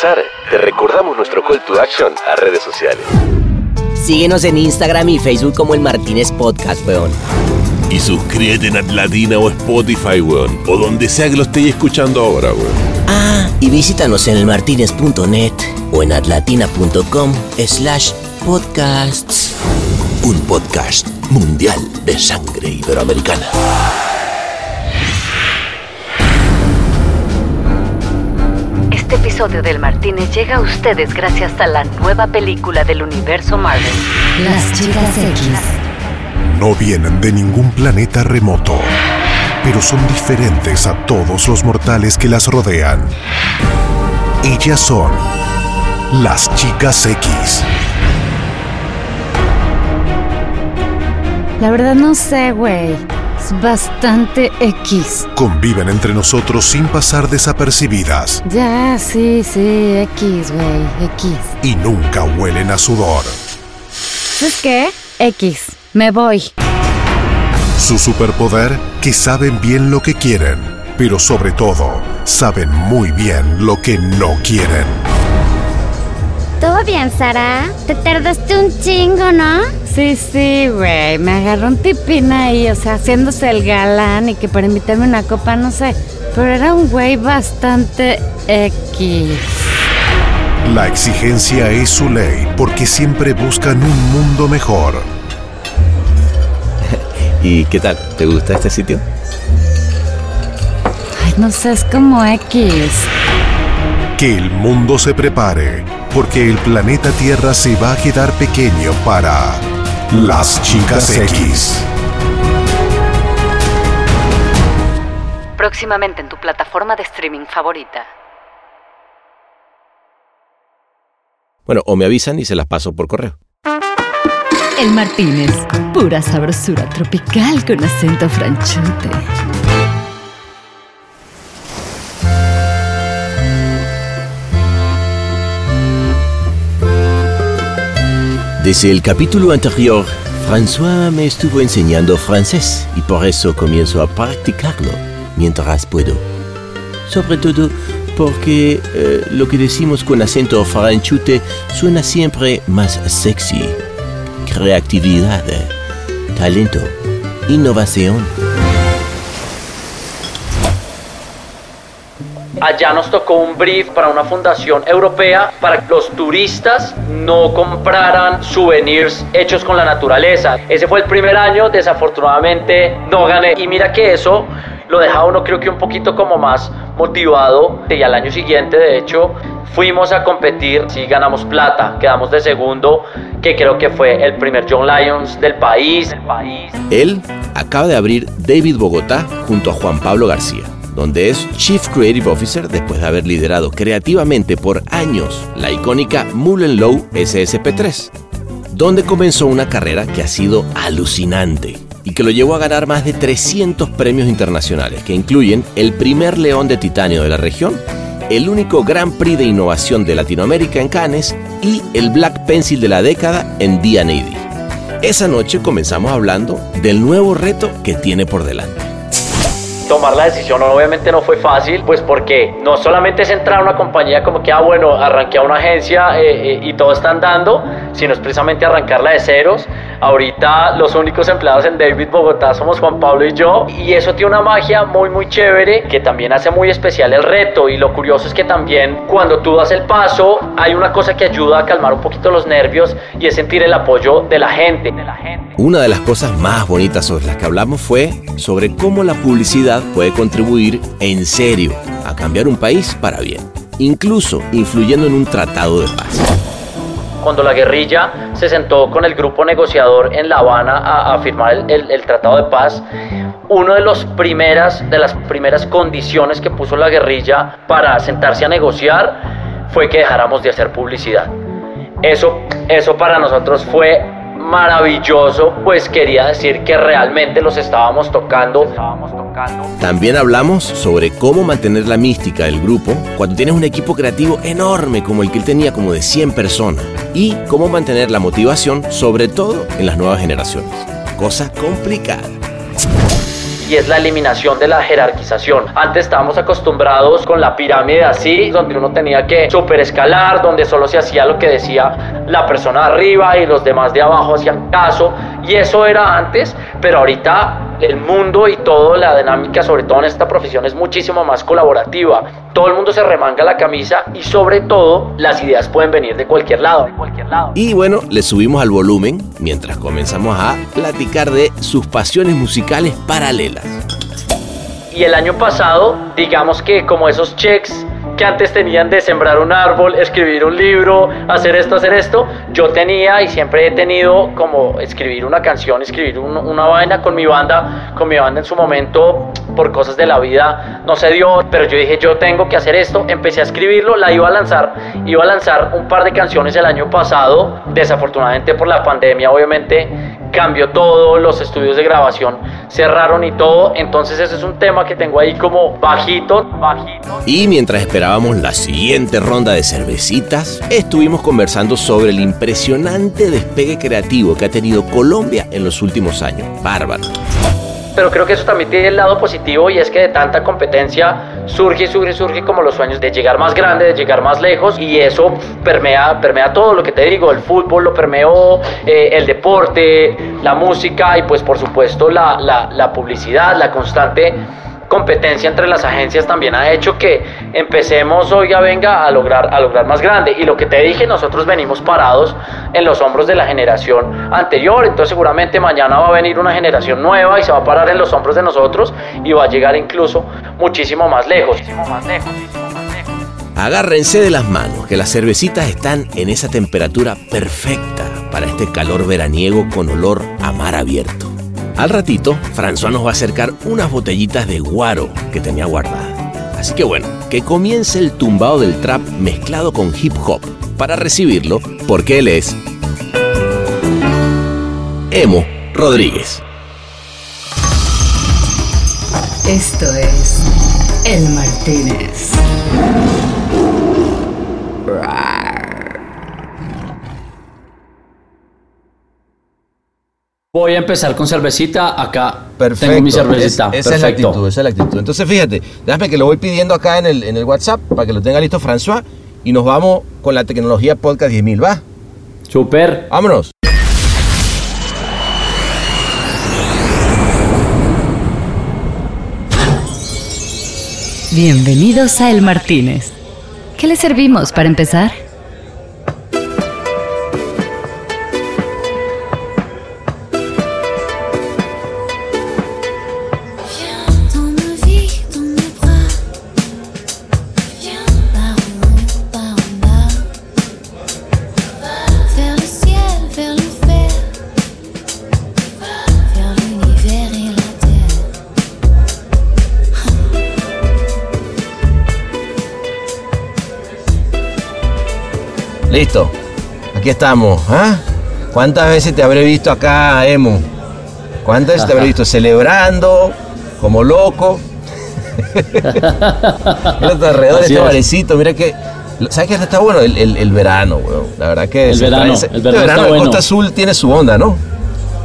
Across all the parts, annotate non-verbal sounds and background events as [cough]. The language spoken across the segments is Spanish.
comenzar, te recordamos nuestro call to action a redes sociales. Síguenos en Instagram y Facebook como el Martínez Podcast, weón. Y suscríbete en Atlatina o Spotify, weón. O donde sea que lo estéis escuchando ahora, weón. Ah, y visítanos en elmartinez.net o en atlatina.com slash podcasts. Un podcast mundial de sangre iberoamericana. Este episodio del Martínez llega a ustedes gracias a la nueva película del universo Marvel. Las chicas X. No vienen de ningún planeta remoto, pero son diferentes a todos los mortales que las rodean. Ellas son las chicas X. La verdad no sé, güey. Es bastante X. Conviven entre nosotros sin pasar desapercibidas Ya, sí, sí, X, güey, X. y nunca huelen a sudor. ¿Sabes qué? X. Me voy. Su superpoder, que saben bien lo que quieren, pero sobre todo, saben muy bien lo que no quieren. ¿Todo bien, Sara? Te tardaste un chingo, ¿no? Sí, sí, güey. Me agarró un tipín ahí, o sea, haciéndose el galán y que para invitarme una copa, no sé. Pero era un güey bastante X. La exigencia es su ley porque siempre buscan un mundo mejor. [laughs] ¿Y qué tal? ¿Te gusta este sitio? Ay, no sé, es como X. Que el mundo se prepare porque el planeta Tierra se va a quedar pequeño para las chicas X. Próximamente en tu plataforma de streaming favorita. Bueno, o me avisan y se las paso por correo. El Martínez. Pura sabrosura tropical con acento franchute. Desde el capítulo anterior, François me estuvo enseñando francés y por eso comienzo a practicarlo mientras puedo. Sobre todo porque eh, lo que decimos con acento franchute suena siempre más sexy. Creatividad, talento, innovación. Allá nos tocó un brief para una fundación europea para que los turistas no compraran souvenirs hechos con la naturaleza. Ese fue el primer año, desafortunadamente no gané. Y mira que eso lo deja uno creo que un poquito como más motivado. Y al año siguiente, de hecho, fuimos a competir y ganamos plata. Quedamos de segundo, que creo que fue el primer John Lions. Del país. Él acaba de abrir David Bogotá junto a Juan Pablo García, donde es Chief Creative Officer después de haber liderado creativamente por años la icónica Mullen Low SSP3, donde comenzó una carrera que ha sido alucinante y que lo llevó a ganar más de 300 premios internacionales, que incluyen el primer León de Titanio de la región, el único Grand Prix de innovación de Latinoamérica en Cannes y el Black Pencil de la década en D&AD. Esa noche comenzamos hablando del nuevo reto que tiene por delante. Tomar la decisión obviamente no fue fácil, pues porque no solamente es entrar a una compañía como que, ah, bueno, arranqué a una agencia eh, eh, y todo está andando, sino es precisamente arrancarla de ceros. Ahorita los únicos empleados en David Bogotá somos Juan Pablo y yo, y eso tiene una magia muy, muy chévere que también hace muy especial el reto. Y lo curioso es que también cuando tú das el paso, hay una cosa que ayuda a calmar un poquito los nervios y es sentir el apoyo de la gente. De la gente. Una de las cosas más bonitas sobre las que hablamos fue sobre cómo la publicidad puede contribuir en serio a cambiar un país para bien, incluso influyendo en un tratado de paz. Cuando la guerrilla se sentó con el grupo negociador en La Habana a, firmar el, Tratado de Paz, una de, de las primeras condiciones que puso la guerrilla para sentarse a negociar fue que dejáramos de hacer publicidad. Eso, eso para nosotros fue maravilloso, pues quería decir que realmente los estábamos tocando. También hablamos sobre cómo mantener la mística del grupo cuando tienes un equipo creativo enorme como el que él tenía, como de 100 personas, y cómo mantener la motivación, sobre todo en las nuevas generaciones. Cosa complicada. Y es la eliminación de la jerarquización. Antes estábamos acostumbrados con la pirámide así, donde uno tenía que super escalar, donde solo se hacía lo que decía la persona arriba y los demás de abajo hacían caso, y eso era antes, pero ahorita el mundo y toda la dinámica, sobre todo en esta profesión, es muchísimo más colaborativa. Todo el mundo se remanga la camisa y sobre todo las ideas pueden venir de cualquier lado. De cualquier lado. Y bueno, le subimos al volumen mientras comenzamos a platicar de sus pasiones musicales paralelas. Y el año pasado, digamos que como esos checks que antes tenían de sembrar un árbol, escribir un libro, hacer esto, hacer esto, yo tenía y siempre he tenido como escribir una canción, escribir una vaina con mi banda, con mi banda en su momento, por cosas de la vida no se dio, pero yo dije yo tengo que hacer esto, empecé a escribirlo, la iba a lanzar, iba a lanzar un par de canciones el año pasado, desafortunadamente por la pandemia obviamente cambió todo, los estudios de grabación cerraron y todo, entonces ese es un tema que tengo ahí como bajito, bajito. Y mientras esperábamos la siguiente ronda de cervecitas, estuvimos conversando sobre el impresionante despegue creativo que ha tenido Colombia en los últimos años. Bárbaro pero creo que eso también tiene el lado positivo y es que de tanta competencia surge y surge surge como los sueños de llegar más grande, de llegar más lejos y eso permea, permea todo lo que te digo, el fútbol lo permeó, eh, el deporte, la música y pues por supuesto la, la, la publicidad, la constante competencia entre las agencias también ha hecho que empecemos, oiga, venga, a lograr, a lograr más grande. Y lo que te dije, nosotros venimos parados en los hombros de la generación anterior, entonces seguramente mañana va a venir una generación nueva y se va a parar en los hombros de nosotros y va a llegar incluso muchísimo más lejos. Muchísimo más lejos. Agárrense de las manos, que las cervecitas están en esa temperatura perfecta para este calor veraniego con olor a mar abierto. Al ratito, François nos va a acercar unas botellitas de guaro que tenía guardada. Así que bueno, que comience el tumbado del trap mezclado con hip hop para recibirlo, porque él es Emo Rodríguez. Esto es El Martínez. Voy a empezar con cervecita. Acá Perfecto. tengo mi cervecita. esa es la actitud, esa es la actitud. Entonces, fíjate, déjame que lo voy pidiendo acá en el, en el WhatsApp para que lo tenga listo François y nos vamos con la tecnología Podcast 10.000, ¿va? Super. Vámonos. Bienvenidos a El Martínez. ¿Qué le servimos para empezar? Listo. Aquí estamos. ¿ah? ¿Cuántas veces te habré visto acá, Emo? ¿Cuántas veces te habré visto celebrando, como loco? [laughs] mira tu alrededor, este barecito, mira que. ¿Sabes qué está bueno? El, el, el verano, weón. La verdad que. El verano, el este verano de bueno. Costa Azul tiene su onda, ¿no?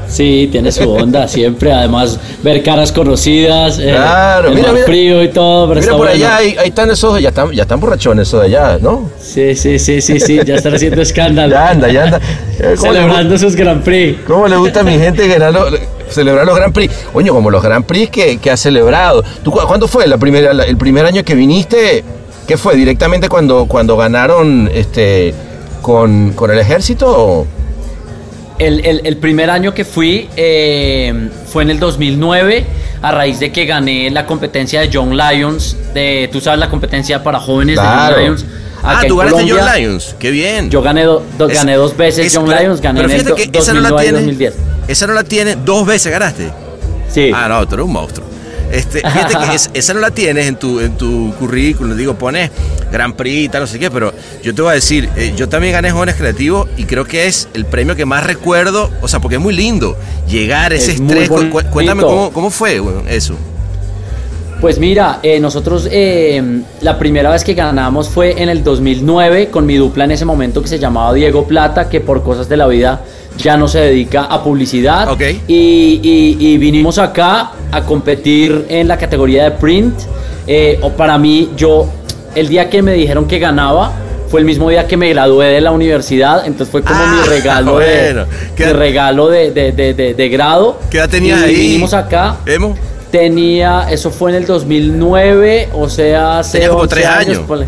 Sí, tiene su onda [laughs] siempre. Además, ver caras conocidas, eh, Claro, el mira, mar mira. frío y todo. Pero Mira está por bueno. allá, ahí, ahí están esos, ya están, ya están borrachones esos de allá, ¿no? Sí, sí, sí, sí, sí. Ya están haciendo escándalo. Ya anda, ya anda. [laughs] Eh, ¿cómo le Celebrando sus Grand Prix. ¿Cómo le gusta a mi gente ganar los- celebrar los Grand Prix? Oye, como los Grand Prix que, que ha celebrado. ¿Tú, cu- ¿Cuándo fue la primera, la- el primer año que viniste? ¿Qué fue? ¿Directamente cuando, cuando ganaron este, con, con el ejército? o? El, el- el primer año que fui eh, fue en el 2009, a raíz de que gané la competencia de Young Lions, de, tú sabes, la competencia para jóvenes Claro. de Young Lions. Ah, tú ganaste Colombia. Young Lions. Qué bien. Yo gané, do- do- Es- gané dos veces es Young Lions, gané pero en el fíjate do- que esa no la 2009 y tiene- 2010. Esa no la tiene, dos veces ganaste. Sí. Ah, no, tú eres un monstruo. Este, [laughs] fíjate que es- esa no la tienes en tu, en tu currículum, digo, pones Grand Prix y tal, no sé qué, pero yo te voy a decir, eh, yo también gané Jóvenes Creativos y creo que es el premio que más recuerdo, o sea, porque es muy lindo llegar, ese Es estrés. Cu- cuéntame cómo, cómo fue bueno, eso. Pues mira, eh, nosotros eh, la primera vez que ganamos fue en el 2009 con mi dupla en ese momento que se llamaba Diego Plata, que por cosas de la vida ya no se dedica a publicidad. Ok. Y, y- y vinimos acá a competir en la categoría de print. Eh, o para mí, yo, el día que me dijeron que ganaba, fue el mismo día que me gradué de la universidad, entonces fue como Ah, [laughs] mi regalo, bueno. de, ¿Qué- mi regalo de, de- de- de- grado. ¿Qué edad tenías ahí? Vinimos acá. Emo. Tenía, eso fue en el 2009, o sea, hace como 11 tres años. ponle.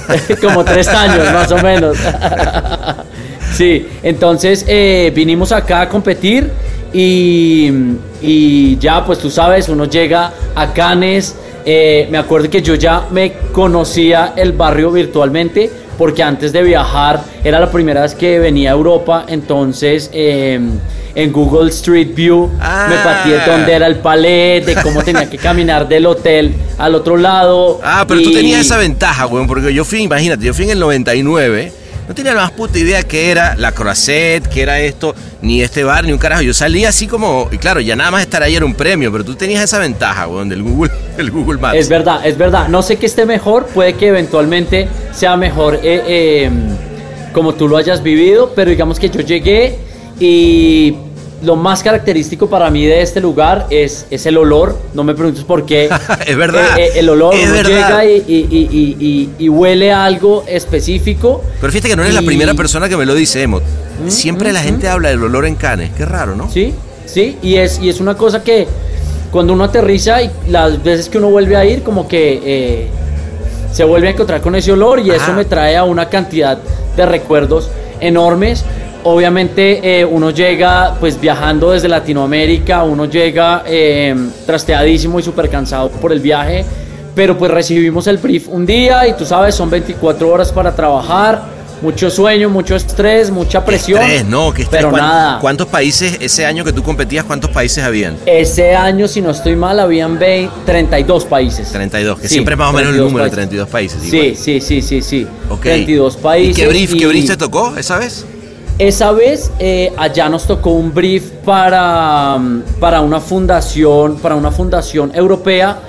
[laughs] como tres años, más o menos. [laughs] sí, entonces eh, vinimos acá a competir y, y ya, pues tú sabes, uno llega a Cannes. eh, me acuerdo que yo ya me conocía el barrio virtualmente porque antes de viajar era la primera vez que venía a Europa, entonces eh, en Google Street View me Ah. pateé dónde era el palet, de cómo tenía que caminar del hotel al otro lado. Ah, pero tú tenías esa ventaja, weón, porque yo fui, imagínate, yo fui en el 99, no tenía la más puta idea que era la Croisette, que era esto, ni este bar, ni un carajo. Yo salí así como, y claro, ya nada más estar ahí era un premio, pero tú tenías esa ventaja, weón, del Google, [laughs] el Google Maps. Es verdad, es verdad. No sé que esté mejor, puede que eventualmente sea mejor eh, eh, como tú lo hayas vivido, pero digamos que yo llegué y lo más característico para mí de este lugar es, es el olor. No me preguntes por qué. [laughs] Es verdad, Eh, eh, el olor, es uno verdad. llega y, y- y- y- huele a algo específico. Pero fíjate que no eres la primera persona que me lo dice, Emo. Siempre mm, la gente habla del olor en canes, qué raro, ¿no? Sí, sí, y es, y es una cosa que cuando uno aterriza y las veces que uno vuelve a ir, como que eh, se vuelve a encontrar con ese olor y eso me trae a una cantidad de recuerdos enormes. Obviamente eh, uno llega pues viajando desde Latinoamérica, uno llega eh, trasteadísimo y súper cansado por el viaje, pero pues recibimos el brief un día y tú sabes, son 24 horas para trabajar, mucho sueño, mucho estrés, mucha presión. Estrés, no, que estrés. Pero ¿Cuán- nada. ¿Cuántos países, ese año que tú competías, cuántos países habían? Ese año, si no estoy mal, habían 20 32 países. 32, que Sí, siempre es más o menos el 32 número, países. 32 países. Sí, igual. sí, sí, sí, sí. Ok. 32 países. ¿Y qué brief, qué y brief te tocó esa vez? Esa vez eh, allá nos tocó un brief para, mm, para una fundación, para una fundación europea,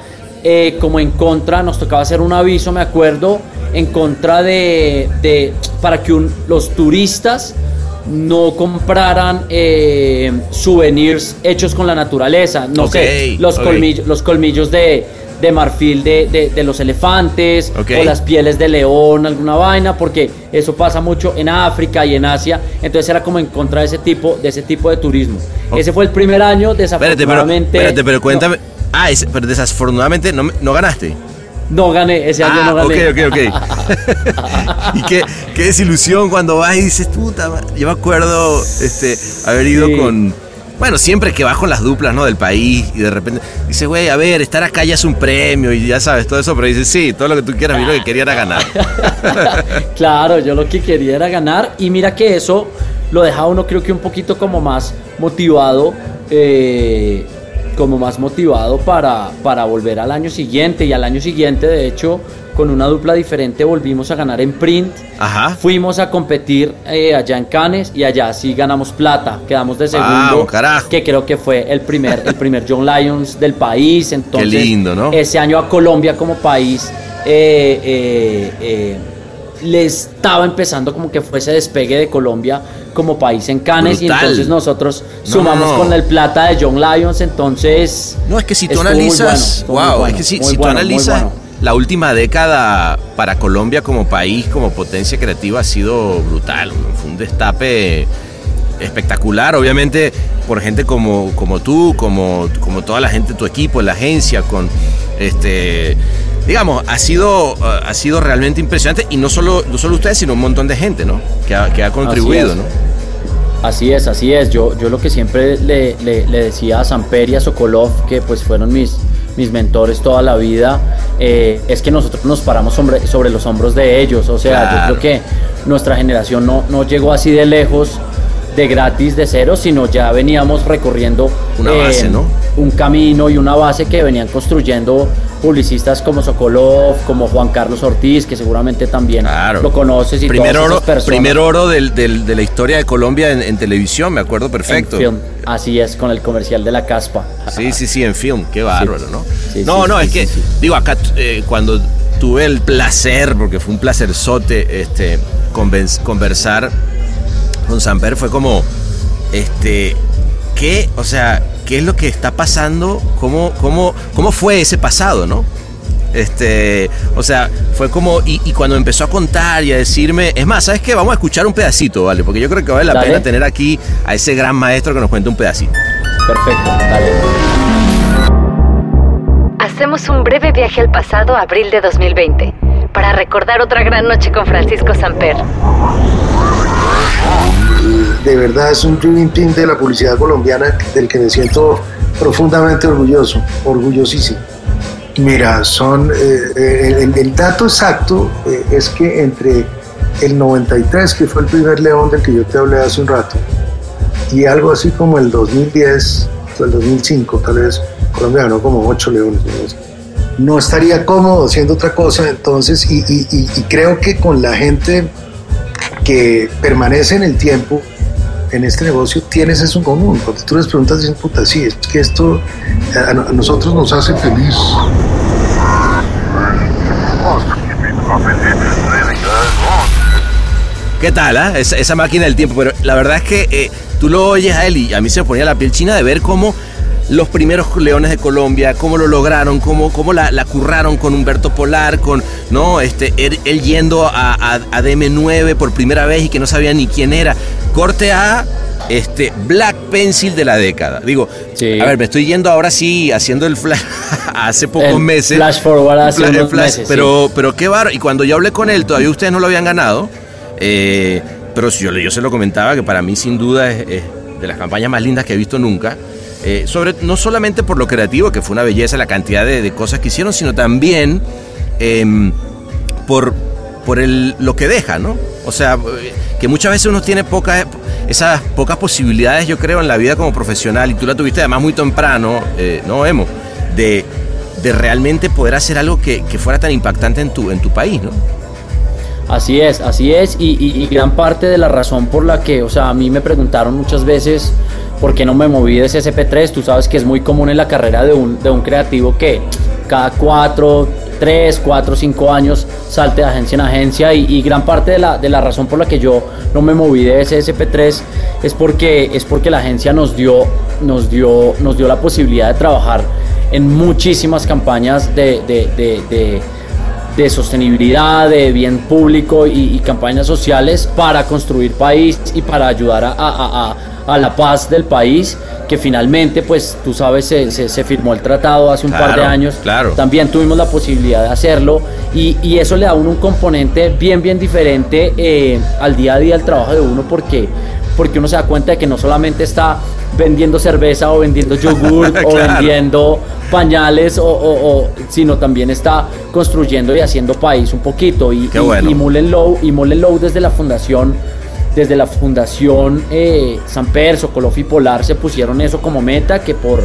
eh, como en contra, nos tocaba hacer un aviso, me acuerdo, en contra de, de para que un- los turistas no compraran eh, souvenirs hechos con la naturaleza. No sé, los, colmillos, los colmillos de, de marfil de, de- de los elefantes o las pieles de león, alguna vaina, porque eso pasa mucho en África y en Asia. Entonces era como en contra de ese tipo de, ese tipo de turismo. Ese fue el primer año, Espérate, pero, desafortunadamente. espérate, pero no- cuéntame. Ah, es- pero desafortunadamente no, no ganaste. No, gané, ese año Ah, no gané. ok, ok, ok. [laughs] [laughs] y qué, qué desilusión cuando vas y dices, puta, ma-". yo me acuerdo este, haber ido Sí. con... Bueno, siempre que con las duplas, ¿no? Del país y de repente dices, güey, a ver, estar acá ya es un premio y ya sabes todo eso, pero dices, sí, todo lo que tú quieras, yo lo que quería era ganar. [laughs] claro, yo lo que quería era ganar y mira que eso lo deja uno creo que un poquito como más motivado, eh, como más motivado para, para volver al año siguiente y al año siguiente de hecho con una dupla diferente volvimos a ganar en print. Ajá. Fuimos a competir eh, allá en Cannes y allá sí ganamos plata, quedamos de segundo, carajo. que creo que fue el primer, el primer John Lions del país. Entonces, lindo, ¿no? Ese año a Colombia como país eh, eh, le estaba empezando como que fuese despegue de Colombia como país en Cannes y entonces nosotros No, sumamos no, no. con el plata de John Lions, entonces... No, es que si tú analizas, bueno, wow, bueno, es que si, si tú bueno, analizas. La última década para Colombia como país, como potencia creativa ha sido brutal, fue un destape espectacular, obviamente por gente como, como tú, como, como toda la gente de tu equipo, la agencia, con este digamos, ha sido, ha sido realmente impresionante y no solo, no solo ustedes, sino un montón de gente, ¿no? Que ha, que ha contribuido. ¿no? Así es, así es. Yo, yo lo que siempre le, le- le decía a Samper y a Sokolov, que pues fueron mis, mis mentores toda la vida, eh, es que nosotros nos paramos sobre, sobre los hombros de ellos. O sea, Claro. yo creo que nuestra generación no, no llegó así de lejos, de gratis, de cero, sino ya veníamos recorriendo Una base, ¿no? un camino y una base que venían construyendo publicistas como Sokolov, como Juan Carlos Ortiz, que seguramente también Claro. lo conoces y Primer todas oro, personas. primer oro del- del- de la historia de Colombia en, en televisión, me acuerdo perfecto. En film. Así es, con el comercial de la caspa. Sí, [laughs] sí, sí, en film, qué bárbaro, ¿no? Sí, no, sí, no, es que, digo, acá eh, cuando tuve el placer, porque fue un placerzote, este, conversar con Samper, fue como, este, ¿qué, o sea, qué es lo que está pasando? ¿Cómo, cómo, cómo fue ese pasado, no? Este, o sea, fue como, y, cuando empezó a contar y a decirme, es más, ¿sabes qué? Vamos a escuchar un pedacito, ¿vale? Porque yo creo que vale la pena tener aquí a ese gran maestro que nos cuente un pedacito. Perfecto, dale. Hacemos un breve viaje al pasado, abril de 2020, para recordar otra gran noche con Francisco Samper. De verdad es un dream team de la publicidad colombiana del que me siento profundamente orgulloso, orgullosísimo. Mira, son eh, eh, el, dato exacto eh, es que entre el 93, que fue el primer león del que yo te hablé hace un rato, y algo así como el 2010, el 2005, tal vez Colombia ganó como 8 leones. No estaría cómodo haciendo otra cosa, entonces, y, y creo que con la gente que permanece en el tiempo, en este negocio tienes eso en común. Cuando tú les preguntas, dicen, puta, sí, es que esto a, nosotros nos hace feliz. ¿Qué tal, ah? esa, máquina del tiempo? Pero la verdad es que eh, tú lo oyes a él y a mí se me ponía la piel china de ver cómo los primeros leones de Colombia, cómo lo lograron, cómo, cómo la, curraron con Humberto Polar, con no, este, él, yendo a, a, DM9 por primera vez y que no sabía ni quién era. Corte a este Black Pencil de la década. Digo, a ver, me estoy yendo ahora sí haciendo el flash [laughs] hace pocos meses. Flash forward hace unos meses, pero, pero qué barro. Y cuando yo hablé con él, todavía ustedes no lo habían ganado. Eh, pero yo, yo se lo comentaba que para mí sin duda es de las campañas más lindas que he visto nunca. Eh, sobre, no solamente por lo creativo, que fue una belleza la cantidad de, cosas que hicieron, sino también em, por, por el, lo que deja, ¿no? O sea, que muchas veces uno tiene pocas, esas pocas posibilidades, yo creo, en la vida como profesional, y tú la tuviste además muy temprano, eh, ¿no, Emo? De, de realmente poder hacer algo que, fuera tan impactante en tu, en tu país, ¿no? Así es, así es, y, y, gran parte de la razón por la que, o sea, a mí me preguntaron muchas veces ¿por qué no me moví de CSP3? Tú sabes que es muy común en la carrera de un, de un creativo que cada cuatro, tres, cuatro, cinco años salte de agencia en agencia y, gran parte de la, de la, razón por la que yo no me moví de SSP3 es porque, es porque la agencia nos dio, nos, dio, nos dio la posibilidad de trabajar en muchísimas campañas de, de, de, sostenibilidad, de bien público y, campañas sociales para construir país y para ayudar a la paz del país, que finalmente, pues tú sabes, se, se, firmó el tratado hace un par de años. Claro. También tuvimos la posibilidad de hacerlo y, y eso le da a uno un componente bien, bien diferente eh, al día a día del trabajo de uno porque, porque uno se da cuenta de que no solamente está vendiendo cerveza o vendiendo [laughs] yogur o vendiendo pañales o, o, sino también está construyendo y haciendo país un poquito y, y, y Mullen Low y Mullen Low desde la fundación desde la Fundación eh, San Perso, Colofi Polar se pusieron eso como meta, que por,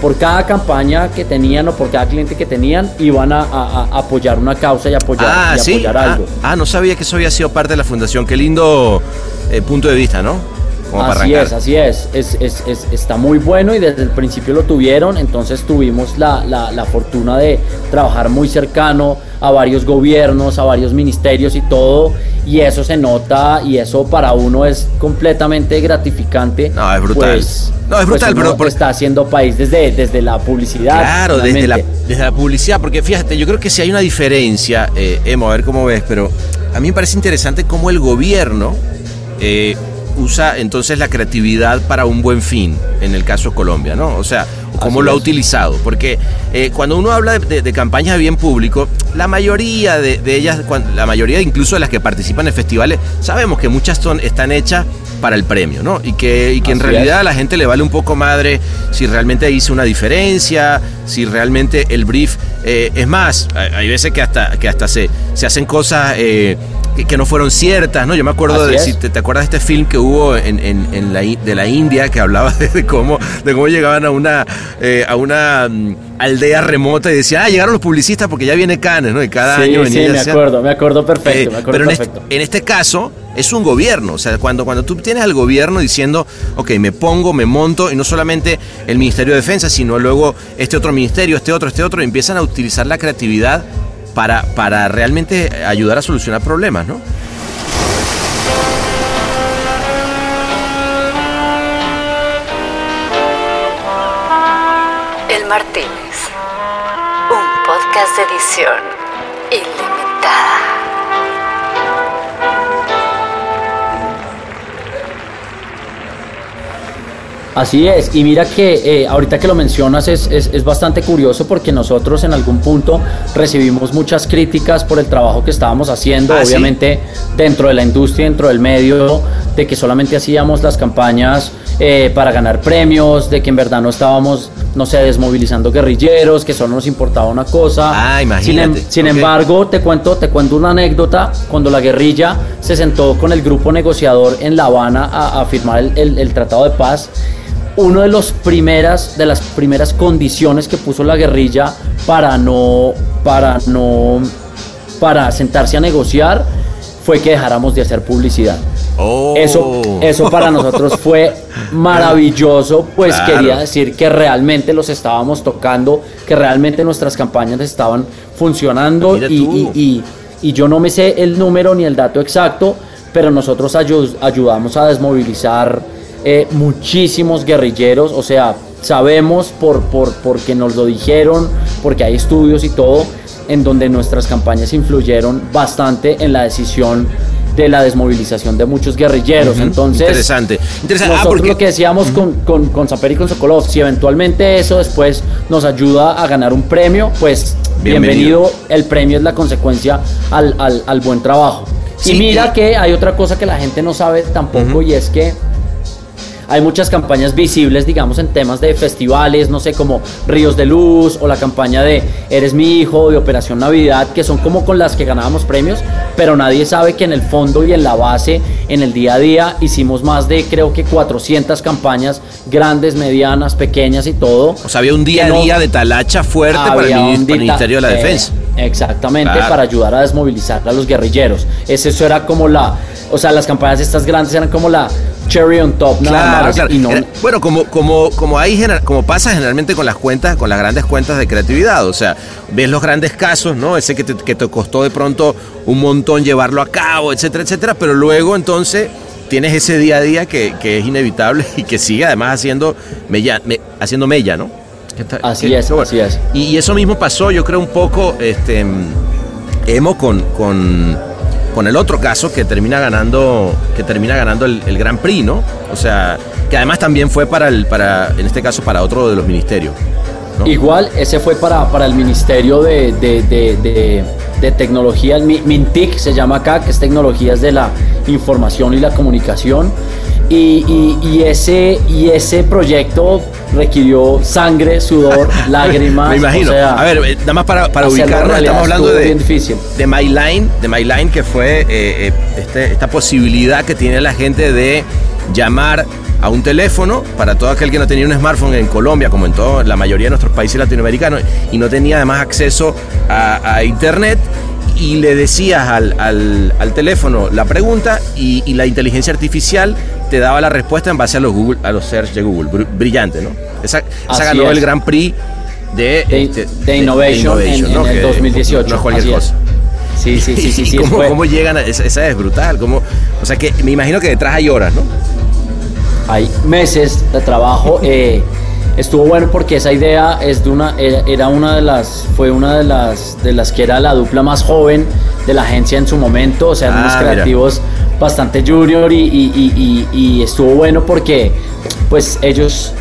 por cada campaña que tenían o por cada cliente que tenían iban a, apoyar una causa y apoyar, ah, apoyar ah, algo. Ah, no sabía que eso había sido parte de la fundación, qué lindo eh, punto de vista, ¿no? Así es, así es. Es, es. Está muy bueno y desde el principio lo tuvieron, entonces tuvimos la, la, la fortuna de trabajar muy cercano a varios gobiernos, a varios ministerios y todo y eso se nota y eso para uno es completamente gratificante. No, es brutal. Pues, no, es brutal, pues pero está haciendo país desde, desde la publicidad. Claro, desde la, desde la publicidad, porque fíjate, yo creo que si hay una diferencia, eh, Emo, a ver cómo ves, pero a mí me parece interesante cómo el gobierno eh, usa entonces la creatividad para un buen fin, en el caso de Colombia, ¿no? O sea, cómo lo ha utilizado. Porque eh, cuando uno habla de, campañas de bien público, la mayoría de, ellas, la mayoría incluso de las que participan en festivales, sabemos que muchas son, están hechas para el premio, ¿no? Y que, y que en realidad a la gente le vale un poco madre si realmente hizo una diferencia, si realmente el brief... Eh, es más, hay veces que hasta, que hasta se, se hacen cosas... Eh, que, no fueron ciertas, ¿no? Yo me acuerdo de, si te, acuerdas de este film que hubo en, en, la, de la India que hablaba [laughs] de, cómo, de cómo llegaban a una, eh, a una mm, aldea remota y decían, ah, llegaron los publicistas porque ya viene Cannes, ¿no? Y cada año venía. Sí, me acuerdo, me acuerdo perfecto, me acuerdo pero perfecto. En, este, en este caso es un gobierno. O sea, cuando, cuando tú tienes al gobierno diciendo, ok, me pongo, me monto, y no solamente el Ministerio de Defensa, sino luego este otro ministerio, este otro, este otro, empiezan a utilizar la creatividad para, para realmente ayudar a solucionar problemas, ¿no? El Martínez, un podcast de edición ilimitada. Así es, y mira que eh, ahorita que lo mencionas es, es, es, bastante curioso porque nosotros en algún punto recibimos muchas críticas por el trabajo que estábamos haciendo, ¿Ah, obviamente sí? dentro de la industria, dentro del medio, de que solamente hacíamos las campañas eh, para ganar premios, de que en verdad no estábamos, no sé, desmovilizando guerrilleros, que solo nos importaba una cosa. Ah, imagínate. Sin, em, sin embargo, te cuento, te cuento una anécdota, cuando la guerrilla se sentó con el grupo negociador en La Habana a, a firmar el, el- el Tratado de Paz, uno de los primeras de las primeras condiciones que puso la guerrilla para no para no para sentarse a negociar fue que dejáramos de hacer publicidad. Oh. Eso, eso para nosotros fue [laughs] maravilloso, pues Claro. quería decir que realmente los estábamos tocando, que realmente nuestras campañas estaban funcionando y, y- y- y yo no me sé el número ni el dato exacto, pero nosotros ayu- ayudamos a desmovilizar eh, muchísimos guerrilleros, o sea, sabemos por, por, porque nos lo dijeron, porque hay estudios y todo, en donde nuestras campañas influyeron bastante en la decisión de la desmovilización de muchos guerrilleros. Entonces, interesante. Interesante. Ah, nosotros porque- lo que decíamos con, con, con Saper y con Sokolov, si eventualmente eso después nos ayuda a ganar un premio, pues Bienvenido. bienvenido. El premio es la consecuencia al, al- al buen trabajo. Sí, y mira y- que hay otra cosa que la gente no sabe tampoco y es que hay muchas campañas visibles, digamos, en temas de festivales, no sé, como Ríos de Luz o la campaña de Eres mi hijo, de Operación Navidad, que son como con las que ganábamos premios, pero nadie sabe que en el fondo y en la base, en el día a día, hicimos más de creo que 400 campañas grandes, medianas, pequeñas y todo. O sea, había un día a no- día de talacha fuerte para el, un para el Ministerio de la eh, Defensa. Exactamente, Claro. para ayudar a desmovilizar a los guerrilleros. Eso era como la, o sea, las campañas estas grandes eran como la cherry on top nada Claro, más claro. y no Era- bueno, como, como, como hay como pasa generalmente con las cuentas, con las grandes cuentas de creatividad. O sea, ves los grandes casos, ¿no? Ese que te, que te costó de pronto un montón llevarlo a cabo, etcétera, etcétera. Pero luego entonces tienes ese día a día que, que es inevitable [laughs] y que sigue además haciendo mella, me- haciendo mella, ¿no? Está- Así que- es, bueno. así es. Y, y eso mismo pasó, yo creo, un poco, este, Emo con, con, con el otro caso que termina ganando, que termina ganando el, el Gran Prix, ¿no? O sea, que además también fue para el, para, en este caso, para otro de los ministerios. Igual, ese fue para, para el Ministerio de, de, de, de- de Tecnología, MINTIC se llama acá, que es Tecnologías de la Información y la Comunicación. Y, y- y ese, y ese proyecto requirió sangre, sudor, [laughs] lágrimas. Me imagino. o sea, a ver, eh, nada más para, para ubicarnos, estamos hablando de, bien difícil. de MyLine, de MyLine que fue eh, eh, este- esta posibilidad que tiene la gente de llamar a un teléfono para todo aquel que no tenía un smartphone en Colombia, como en toda la mayoría de nuestros países latinoamericanos, y no tenía además acceso a, a internet. Y le decías al, al- al teléfono la pregunta y, y la inteligencia artificial te daba la respuesta en base a los Google, a los search de Google. Br- Brillante, ¿no? Esa, esa ganó es. el Grand Prix de, De- este, de Innovation en- en el Que 2018, No es cualquier así es. cosa. Sí, sí, sí, [laughs] sí. ¿Y sí, cómo, fue- cómo llegan a esa, esa es brutal? ¿Cómo, o sea que me imagino que detrás hay horas, ¿no? hay meses de trabajo. eh, estuvo bueno porque esa idea es de una, era, una de las, fue una de las, de las que era la dupla más joven de la agencia en su momento, o sea, eran Ah, unos mira. creativos bastante junior y, y- y- y- y estuvo bueno porque pues ellos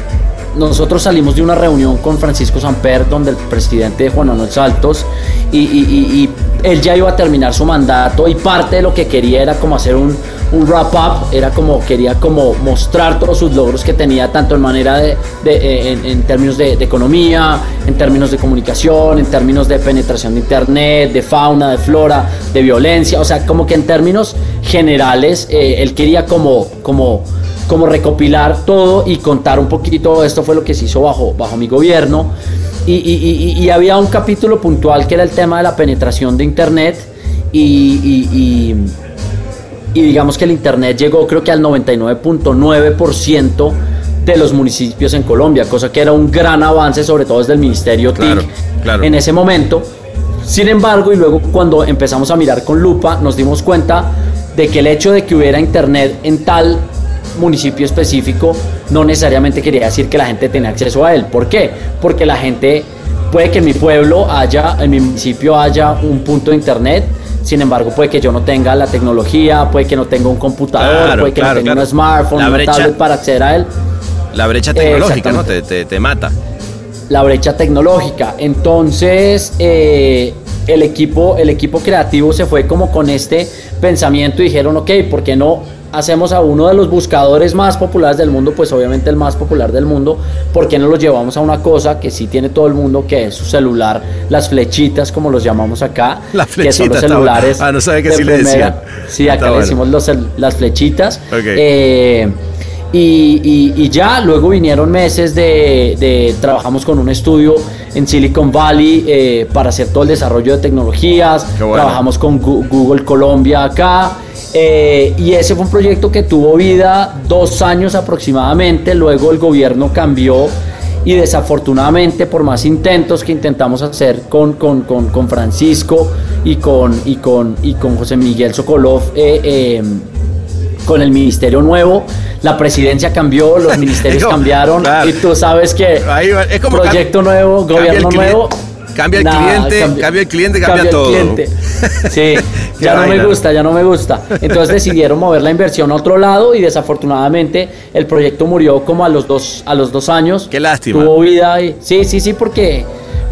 nosotros salimos de una reunión con Francisco Samper, donde el presidente Juan Manuel Saltos, y él ya iba a terminar su mandato y parte de lo que quería era como hacer un, un wrap up, era como quería como mostrar todos sus logros que tenía tanto en manera de, de- eh, en, términos de, economía, en términos de comunicación, en términos de penetración de internet, de fauna, de flora, de violencia, o sea, como que en términos generales eh, él quería como, como como recopilar todo y contar un poquito, esto fue lo que se hizo bajo, bajo mi gobierno, y- y- y había un capítulo puntual que era el tema de la penetración de Internet, y, y- digamos que el Internet llegó creo que al 99.9% de los municipios en Colombia, cosa que era un gran avance, sobre todo desde el Ministerio Claro, TIC claro. en ese momento. Sin embargo, y luego cuando empezamos a mirar con lupa, nos dimos cuenta de que el hecho de que hubiera internet en tal municipio específico no necesariamente quería decir que la gente tenía acceso a él. ¿Por qué? Porque la gente puede que en mi pueblo haya, en mi municipio haya un punto de internet, sin embargo puede que yo no tenga la tecnología, puede que no tenga un computador, puede que no tenga un smartphone, una tablet para acceder a él. La brecha tecnológica, ¿no? Te, te, te, mata. La brecha tecnológica. Entonces, eh, el, equipo, el equipo creativo se fue como con este pensamiento y dijeron, ok, ¿por qué no hacemos a uno de los buscadores más populares del mundo, pues obviamente el más popular del mundo, ¿por qué no lo llevamos a una cosa que sí tiene todo el mundo, que es su celular, las flechitas, como los llamamos acá, [laughs] que son los celulares. Ah, no sabe que sí le decían. [laughs] Sí, acá le decimos las flechitas. Eh, y, ya luego vinieron meses de, trabajamos con un estudio en Silicon Valley eh, para hacer todo el desarrollo de tecnologías, trabajamos con Google Colombia acá eh, y ese fue un proyecto que tuvo vida dos años aproximadamente, luego el gobierno cambió y desafortunadamente por más intentos que intentamos hacer con, con, con, Francisco y con, y, con, y con José Miguel Sokolov, eh, em, con el ministerio nuevo, la presidencia cambió, los [laughs] ministerios cambiaron y tú sabes que proyecto nuevo, gobierno nuevo Cambia el cliente, cambia, el cliente, cambia, [laughs] todo. Sí, ya no me gusta, ya no me gusta. Entonces decidieron mover la inversión a otro lado y desafortunadamente el proyecto murió como a los dos, a los dos años. Qué lástima. Tuvo vida y sí, sí, sí, porque,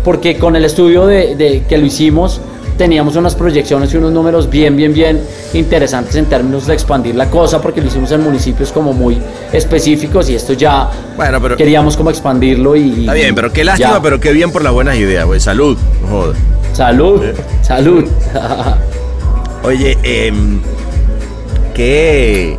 porque con el estudio de, de que lo hicimos teníamos unas proyecciones y unos números bien, bien, bien interesantes en términos de expandir la cosa, porque lo hicimos en municipios como muy específicos y esto ya bueno, pero, queríamos como expandirlo y... Está bien, pero qué lástima, pero qué bien por las buenas ideas, güey. Salud, joder. Salud, salud. [laughs] Oye, eh, qué,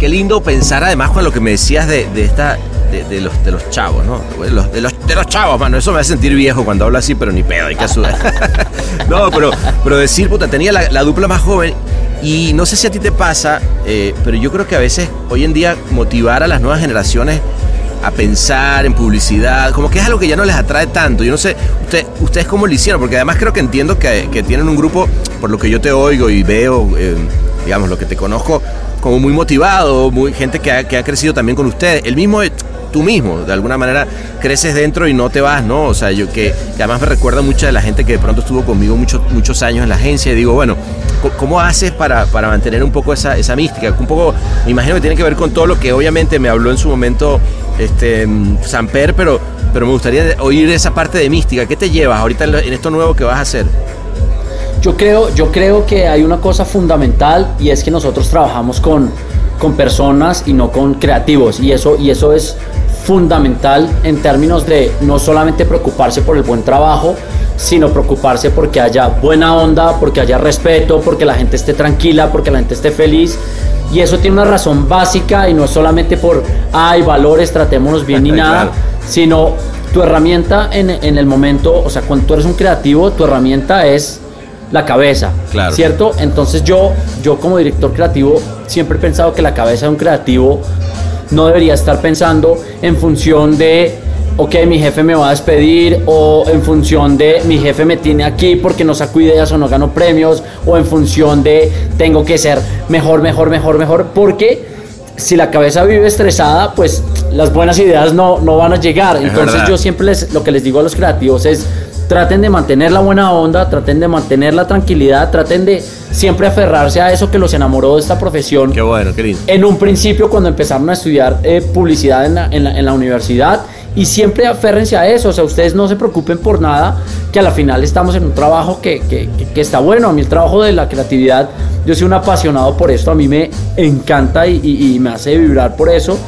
qué lindo pensar además con lo que me decías de, de esta de, los, de los chavos, ¿no? De los, de, los, chavos, mano. Eso me hace sentir viejo cuando hablo así, pero ni pedo, hay que sudar. [laughs] no, pero, pero decir, puta, tenía la, dupla más joven y no sé si a ti te pasa, eh, pero yo creo que a veces hoy en día motivar a las nuevas generaciones a pensar en publicidad, como que es algo que ya no les atrae tanto. Yo no sé, usted, ustedes cómo lo hicieron, porque además creo que entiendo que, tienen un grupo, por lo que yo te oigo y veo, eh, digamos, lo que te conozco, como muy motivado, muy, gente que ha, que ha crecido también con ustedes. El mismo tú mismo, de alguna manera creces dentro y no te vas, ¿no? O sea, yo que, además me recuerda mucha de la gente que de pronto estuvo conmigo muchos muchos años en la agencia y digo, bueno, ¿cómo haces para, para mantener un poco esa, esa mística? Un poco, me imagino que tiene que ver con todo lo que obviamente me habló en su momento este, Samper, pero, pero me gustaría oír esa parte de mística. ¿Qué te llevas ahorita en esto nuevo que vas a hacer? Yo creo, yo creo que hay una cosa fundamental y es que nosotros trabajamos con, con personas y no con creativos y eso, y eso es fundamental en términos de no solamente preocuparse por el buen trabajo, sino preocuparse porque haya buena onda, porque haya respeto, porque la gente esté tranquila, porque la gente esté feliz. Y eso tiene una razón básica y no es solamente por, hay valores, tratémonos bien ni [laughs] nada, sino tu herramienta en, en, el momento, o sea, cuando tú eres un creativo, tu herramienta es la cabeza, claro. ¿cierto? Entonces yo, yo como director creativo siempre he pensado que la cabeza de un creativo no debería estar pensando en función de, ok, mi jefe me va a despedir, o en función de, mi jefe me tiene aquí porque no saco ideas o no gano premios, o en función de, tengo que ser mejor, mejor, mejor, mejor, porque si la cabeza vive estresada, pues las buenas ideas no, no van a llegar. Entonces yo siempre les, lo que les digo a los creativos es, traten de mantener la buena onda, traten de mantener la tranquilidad, traten de siempre aferrarse a eso que los enamoró de esta profesión. Qué bueno, qué lindo. En un principio cuando empezaron a estudiar eh, publicidad en la, en, la, universidad y siempre aférrense a eso, o sea, ustedes no se preocupen por nada, que a la final estamos en un trabajo que, que, que, está bueno, a mí el trabajo de la creatividad, yo soy un apasionado por esto, a mí me encanta y, y me hace vibrar por eso.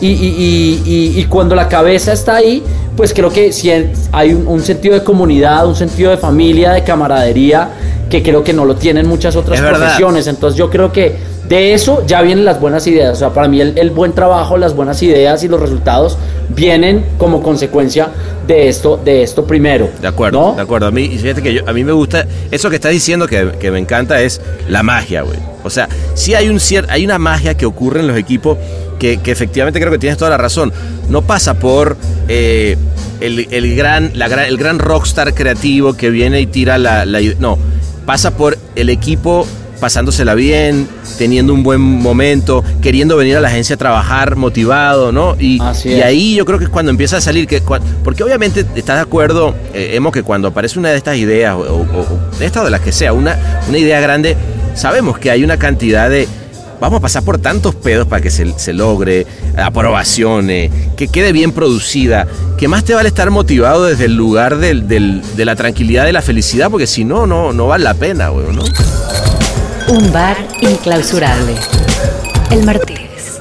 Y, y, y, cuando la cabeza está ahí, pues creo que si hay un, sentido de comunidad, un sentido de familia, de camaradería, que creo que no lo tienen muchas otras profesiones. Entonces yo creo que de eso ya vienen las buenas ideas. O sea, para mí el, buen trabajo, las buenas ideas y los resultados vienen como consecuencia de esto, de esto primero. De acuerdo, de acuerdo. A mí, fíjate que a mí me gusta, eso que estás diciendo que, que me encanta es la magia, güey. O sea, sí hay, un hay una magia que ocurre en los equipos que, efectivamente creo que tienes toda la razón. No pasa por eh, el, gran, la, el gran rockstar creativo que viene y tira la, la... No, pasa por el equipo pasándosela bien, teniendo un buen momento, queriendo venir a la agencia a trabajar motivado, ¿no? Y, y ahí yo creo que es cuando empieza a salir, que porque obviamente estás de acuerdo, eh, que cuando aparece una de estas ideas, o, o, de estas de las que sea, una, una idea grande, sabemos que hay una cantidad de vamos a pasar por tantos pedos para que se, logre, aprobaciones, que quede bien producida, que más te vale estar motivado desde el lugar de la tranquilidad, de la felicidad, porque si no, no, no vale la pena, güey, ¿no? Un bar inclausurable. El Martínez.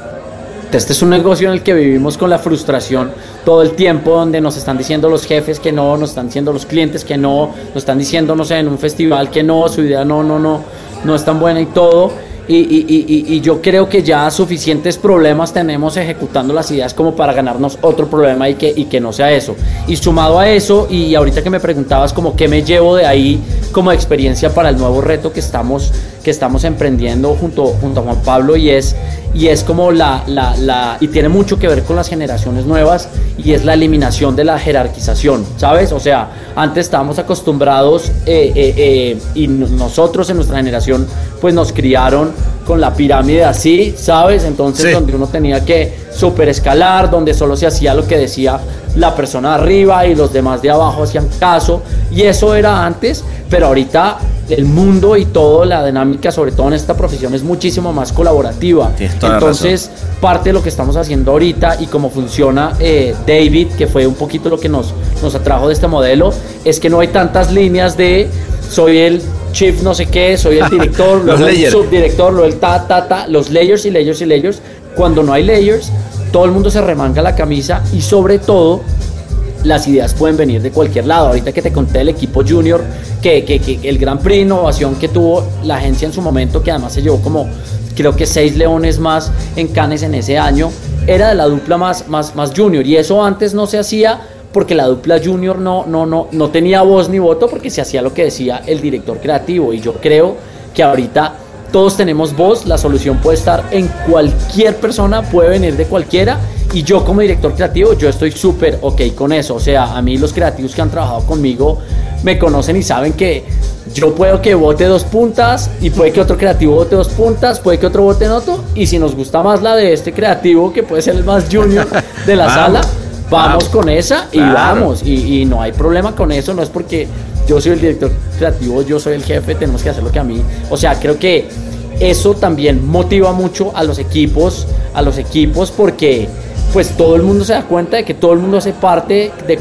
Este es un negocio en el que vivimos con la frustración todo el tiempo, donde nos están diciendo los jefes que no, nos están diciendo los clientes que no, nos están diciendo, no sé, en un festival que no, su idea no, no, no, no es tan buena y todo y, y, yo creo que ya suficientes problemas tenemos ejecutando las ideas como para ganarnos otro problema y que, y que no sea eso. Y sumado a eso, y ahorita que me preguntabas como qué me llevo de ahí como experiencia para el nuevo reto que estamos, que estamos emprendiendo junto, junto a Juan Pablo y es, y es como la, la, la, y tiene mucho que ver con las generaciones nuevas y es la eliminación de la jerarquización, ¿sabes? O sea, antes estábamos acostumbrados eh, eh, eh, y nosotros en nuestra generación pues nos criaron con la pirámide así, ¿sabes? Entonces donde uno tenía que super escalar, donde solo se hacía lo que decía la persona arriba y los demás de abajo hacían caso y eso era antes, pero ahorita el mundo y toda la dinámica, sobre todo en esta profesión, es muchísimo más colaborativa. Entonces, parte de lo que estamos haciendo ahorita y cómo funciona eh, David, que fue un poquito lo que nos, nos atrajo de este modelo, es que no hay tantas líneas de soy el chief no sé qué, soy el [laughs] director, luego el subdirector, luego el ta, ta, ta, los layers y layers y layers. Cuando no hay layers, todo el mundo se remanga la camisa y sobre todo las ideas pueden venir de cualquier lado. Ahorita que te conté el equipo junior, que, que, el Gran Prix innovación que tuvo la agencia en su momento, que además se llevó como creo que seis leones más en Cannes en ese año, era de la dupla más, más, más junior. Y eso antes no se hacía porque la dupla junior no, no, no, no tenía voz ni voto porque se hacía lo que decía el director creativo. Y yo creo que ahorita todos tenemos voz, la solución puede estar en cualquier persona, puede venir de cualquiera y yo como director creativo, yo estoy súper ok con eso. O sea, a mí los creativos que han trabajado conmigo me conocen y saben que yo puedo que vote dos puntas y puede que otro creativo vote dos puntas, puede que otro vote en otro. Y si nos gusta más la de este creativo, que puede ser el más junior [laughs] de la sala, vamos con esa y vamos. Y, y no hay problema con eso, no es porque yo soy el director creativo, yo soy el jefe, tenemos que hacer lo que a mí. O sea, creo que eso también motiva mucho a los equipos, a los equipos porque pues todo el mundo se da cuenta de que todo el mundo hace parte de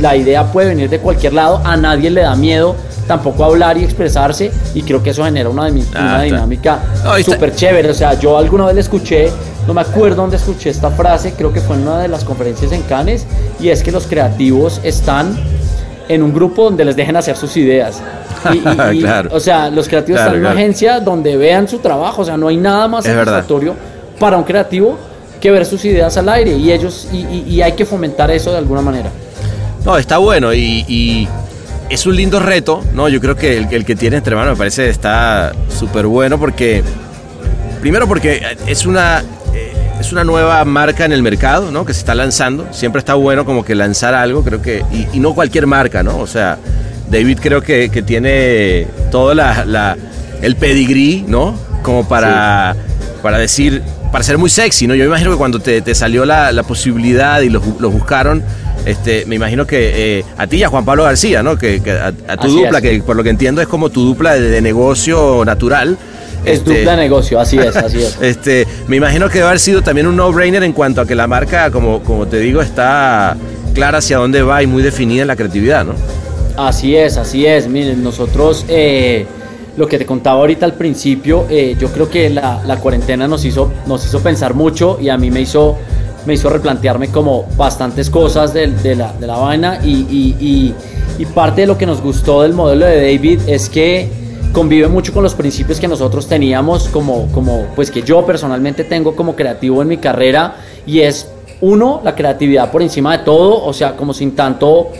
la idea puede venir de cualquier lado, a nadie le da miedo tampoco hablar y expresarse y creo que eso genera una, ah, dinámica súper chévere. O sea, yo alguna vez le escuché, no me acuerdo dónde escuché esta frase, creo que fue en una de las conferencias en Cannes y es que los creativos están en un grupo donde les dejen hacer sus ideas. [laughs] Y, O sea, los creativos están en una agencia donde vean su trabajo, o sea, no hay nada más satisfactorio para un creativo que ver sus ideas al aire y ellos y, hay que fomentar eso de alguna manera. No, está bueno y, es un lindo reto, ¿no? Yo creo que el, que tiene entre manos me parece está súper bueno porque, primero porque es una, es una nueva marca en el mercado, ¿no? Que se está lanzando. Siempre está bueno como que lanzar algo, creo que, y, no cualquier marca, ¿no? O sea, David creo que, tiene todo la, el pedigrí, ¿no? Como para, para decir, para ser muy sexy, ¿no? Yo imagino que cuando te, salió la, posibilidad y los, buscaron, este, me imagino que eh, a ti y a Juan Pablo García, ¿no? Que, a, tu dupla, que por lo que entiendo es como tu dupla de, negocio natural. Es este, dupla negocio, así es, así es. [laughs] Este, me imagino que debe haber sido también un no-brainer en cuanto a que la marca, como, como te digo, está clara hacia dónde va y muy definida en la creatividad, ¿no? Así es, así es. Miren, nosotros... Eh, lo que te contaba ahorita al principio, eh, yo creo que la, la, cuarentena nos hizo, nos hizo pensar mucho y a mí me hizo, me hizo replantearme como bastantes cosas de, de, la, de la, vaina y, y, y, parte de lo que nos gustó del modelo de David es que convive mucho con los principios que nosotros teníamos como, como pues que yo personalmente tengo como creativo en mi carrera y es uno, la creatividad por encima de todo, o sea, como sin tanto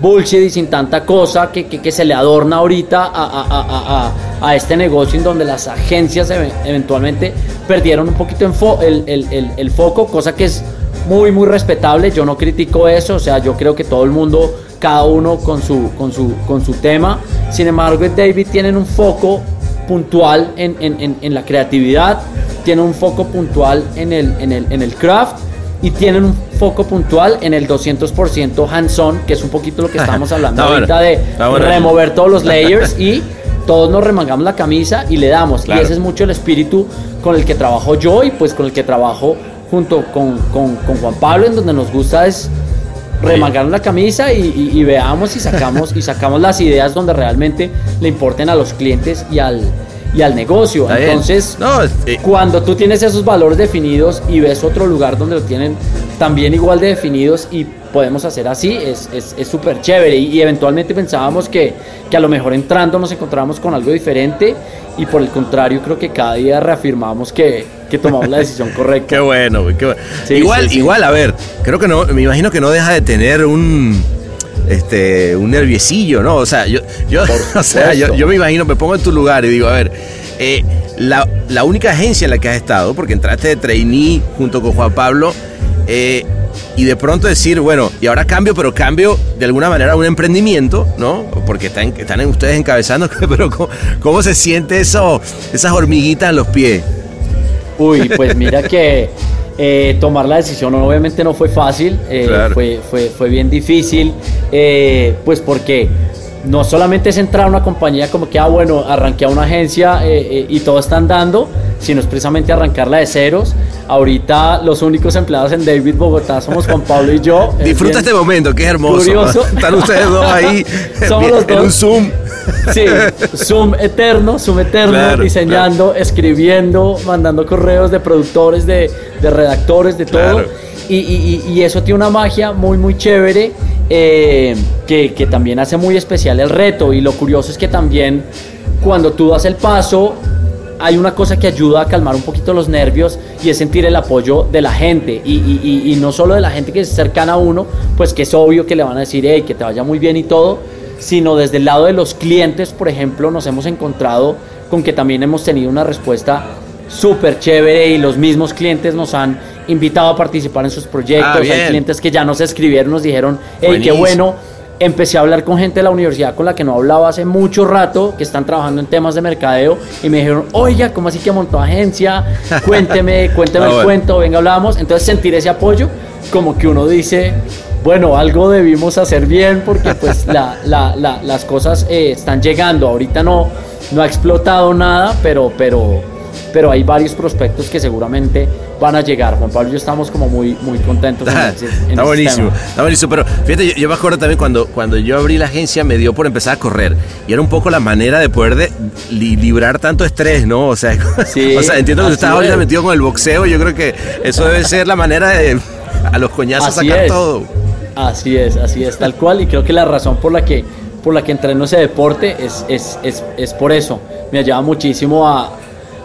bullshit y sin tanta cosa que, que, se le adorna ahorita a, a, a, a, este negocio en donde las agencias eventualmente perdieron un poquito el, el, el, el, foco, cosa que es muy, muy respetable. Yo no critico eso, o sea, yo creo que todo el mundo, cada uno con su, con su, con su tema. Sin embargo, David tienen un foco puntual en, en, en, la creatividad, tienen un foco puntual en el, en el, en el craft y tienen un foco puntual en el 200% hands-on, que es un poquito lo que [laughs] estamos hablando ahorita de remover todos los [laughs] layers y todos nos remangamos la camisa y le damos. Y ese es mucho el espíritu con el que trabajo yo y pues con el que trabajo junto con, con, con Juan Pablo, en donde nos gusta es remangar la camisa y, veamos y sacamos, y sacamos las ideas donde realmente le importen a los clientes y al, y al negocio. Entonces, eh, cuando tú tienes esos valores definidos y ves otro lugar donde lo tienen también igual de definidos y podemos hacer así, es súper es, chévere. Y, eventualmente pensábamos que, que, a lo mejor entrando nos encontrábamos con algo diferente y por el contrario creo que cada día reafirmamos que, que tomamos la decisión correcta. qué bueno, qué bueno. igual, igual, a ver, creo que no, me imagino que no deja de tener un este, un nerviosillo, ¿no? O sea, yo, yo, [laughs] o sea, yo, me imagino, me pongo en tu lugar y digo, a ver, eh, la, la, única agencia en la que has estado, porque entraste de trainee junto con Juan Pablo, eh, y de pronto decir, bueno, y ahora cambio, pero cambio de alguna manera a un emprendimiento, ¿no? Porque están, están ustedes encabezando, [laughs] pero ¿cómo, se siente eso, esas hormiguitas en los pies? Uy, pues mira que eh, tomar la decisión obviamente no fue fácil, eh, fue, fue, fue, bien difícil, eh, pues porque no solamente es entrar a una compañía como que, ah, bueno, arranqué a una agencia y todo está andando, sino es precisamente arrancarla de ceros. Ahorita los únicos empleados en David Bogotá somos Juan Pablo y yo. [laughs] Disfruta este momento, que es hermoso. Curioso. [laughs] Están ustedes dos ahí [laughs] somos los en un Zoom. Sí, Zoom eterno, Zoom eterno, diseñando, escribiendo, mandando correos de productores, de, de redactores, de todo. Y, y, y, eso tiene una magia muy, muy chévere eh, que, que también hace muy especial el reto. Y lo curioso es que también cuando tú das el paso, hay una cosa que ayuda a calmar un poquito los nervios y es sentir el apoyo de la gente y, y, y, no solo de la gente que es cercana a uno, pues que es obvio que le van a decir, hey, que te vaya muy bien y todo, sino desde el lado de los clientes, por ejemplo, nos hemos encontrado con que también hemos tenido una respuesta súper chévere y los mismos clientes nos han invitado a participar en sus proyectos. Ah, Hay clientes que ya nos escribieron, nos dijeron, hey, qué bueno. Empecé a hablar con gente de la universidad con la que no hablaba hace mucho rato, que están trabajando en temas de mercadeo, y me dijeron, oiga, ¿cómo así que montó agencia? Cuénteme, [laughs] cuénteme ah, el cuento, venga, hablamos. Entonces sentir ese apoyo, como que uno dice, bueno, algo debimos hacer bien porque pues [laughs] la, la, las cosas eh, están llegando. Ahorita no, no ha explotado nada, pero, pero, pero hay varios prospectos que seguramente van a llegar. Juan Pablo y yo estamos como muy, muy contentos. está buenísimo, está buenísimo. Pero fíjate, yo, me acuerdo también cuando, cuando yo abrí la agencia me dio por empezar a correr. Y era un poco la manera de poder de, librar tanto estrés, ¿no? O sea, [laughs] o sea entiendo que tú estás ahorita metido con el boxeo. Yo creo que eso debe ser la manera de a los coñazos sacar todo. Así es, así es, tal cual. Y creo que la razón por la que, por la que entreno ese deporte es, es, es, es por eso. Me ayuda muchísimo a,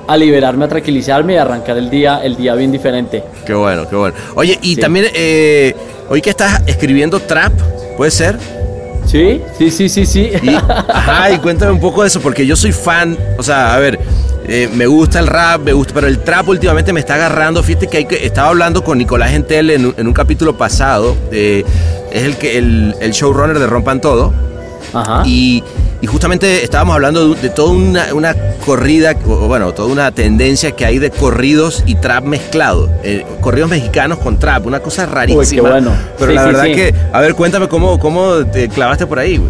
a, liberarme, a tranquilizarme y a arrancar el día, el día bien diferente. Qué bueno, qué bueno. Oye, y también, eh, hoy que estás escribiendo trap, ¿puede ser? Sí, sí, sí, sí, sí. ajá, y [laughs] cuéntame un poco de eso, porque yo soy fan, o sea, a ver, eh, me gusta el rap, me gusta, pero el trap últimamente me está agarrando. Fíjate que, hay que estaba hablando con Nicolás Gentel en, un capítulo pasado. Eh, es el, que, el, el showrunner de Rompan Todo. Ajá. Y, justamente estábamos hablando de, toda una, corrida, o bueno, toda una tendencia que hay de corridos y trap mezclado. Eh, corridos mexicanos con trap, una cosa rarísima. Uy, qué bueno. Pero la verdad que, a ver, cuéntame cómo, cómo te clavaste por ahí, güey.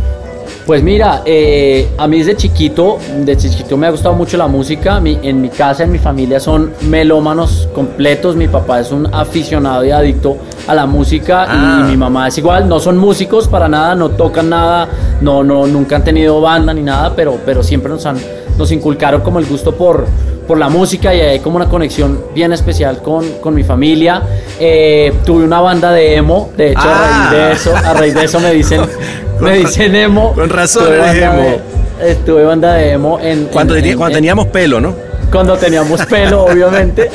Pues mira, eh, a mí desde chiquito, desde chiquito me ha gustado mucho la música. en mi casa, en mi familia son melómanos completos. Mi papá es un aficionado y adicto a la música y ah. mi mamá es igual. No son músicos para nada, no tocan nada, no, no, nunca han tenido banda ni nada, pero, pero siempre nos han, nos inculcaron como el gusto por, por la música y hay como una conexión bien especial con, con mi familia. Eh, tuve una banda de emo, de hecho a raíz de ah. eso, a raíz de eso me dicen [laughs] me dicen emo. Con razón emo. estuve banda de emo en... Cuando, teníamos pelo, ¿no? Cuando teníamos pelo, [laughs] obviamente.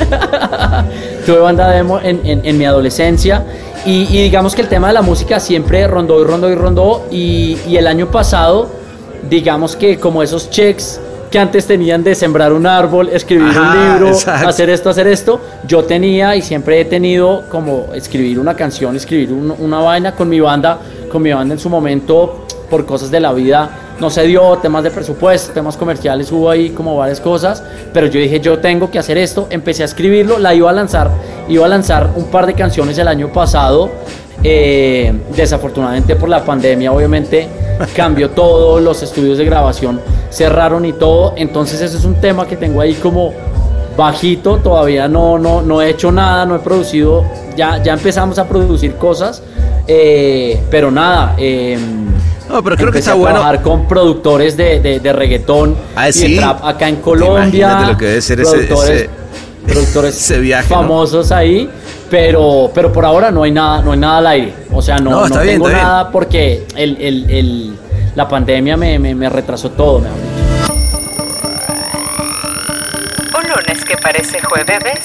[laughs] tuve banda de emo en, mi adolescencia. Y, digamos que el tema de la música siempre rondó y rondó y rondó. Y, y el año pasado, digamos que como esos checks que antes tenían de sembrar un árbol, escribir un libro, hacer esto, hacer esto. Yo tenía y siempre he tenido como escribir una canción, escribir una vaina con mi banda, con mi banda en su momento, por cosas de la vida, no se dio, temas de presupuesto, temas comerciales, hubo ahí como varias cosas, pero yo dije, yo tengo que hacer esto, empecé a escribirlo, la iba a lanzar, iba a lanzar un par de canciones el año pasado, eh, desafortunadamente por la pandemia obviamente cambió todo, los estudios de grabación cerraron y todo, entonces ese es un tema que tengo ahí como bajito, todavía no, no, no he hecho nada, no he producido, ya, ya empezamos a producir cosas, eh, pero nada, eh, no, pero creo que está a bueno. trabajar con productores de, de, de reggaetón Ah, y sí. de trap acá en Colombia. Lo que debe ser productores, ese- productores ese viaje, ¿no? famosos ahí. Pero, pero por ahora no hay nada, no hay nada al aire. O sea, no, No, no, está bien, tengo bien. nada porque el, el- el- la pandemia me, me- me retrasó todo. mejor parece jueves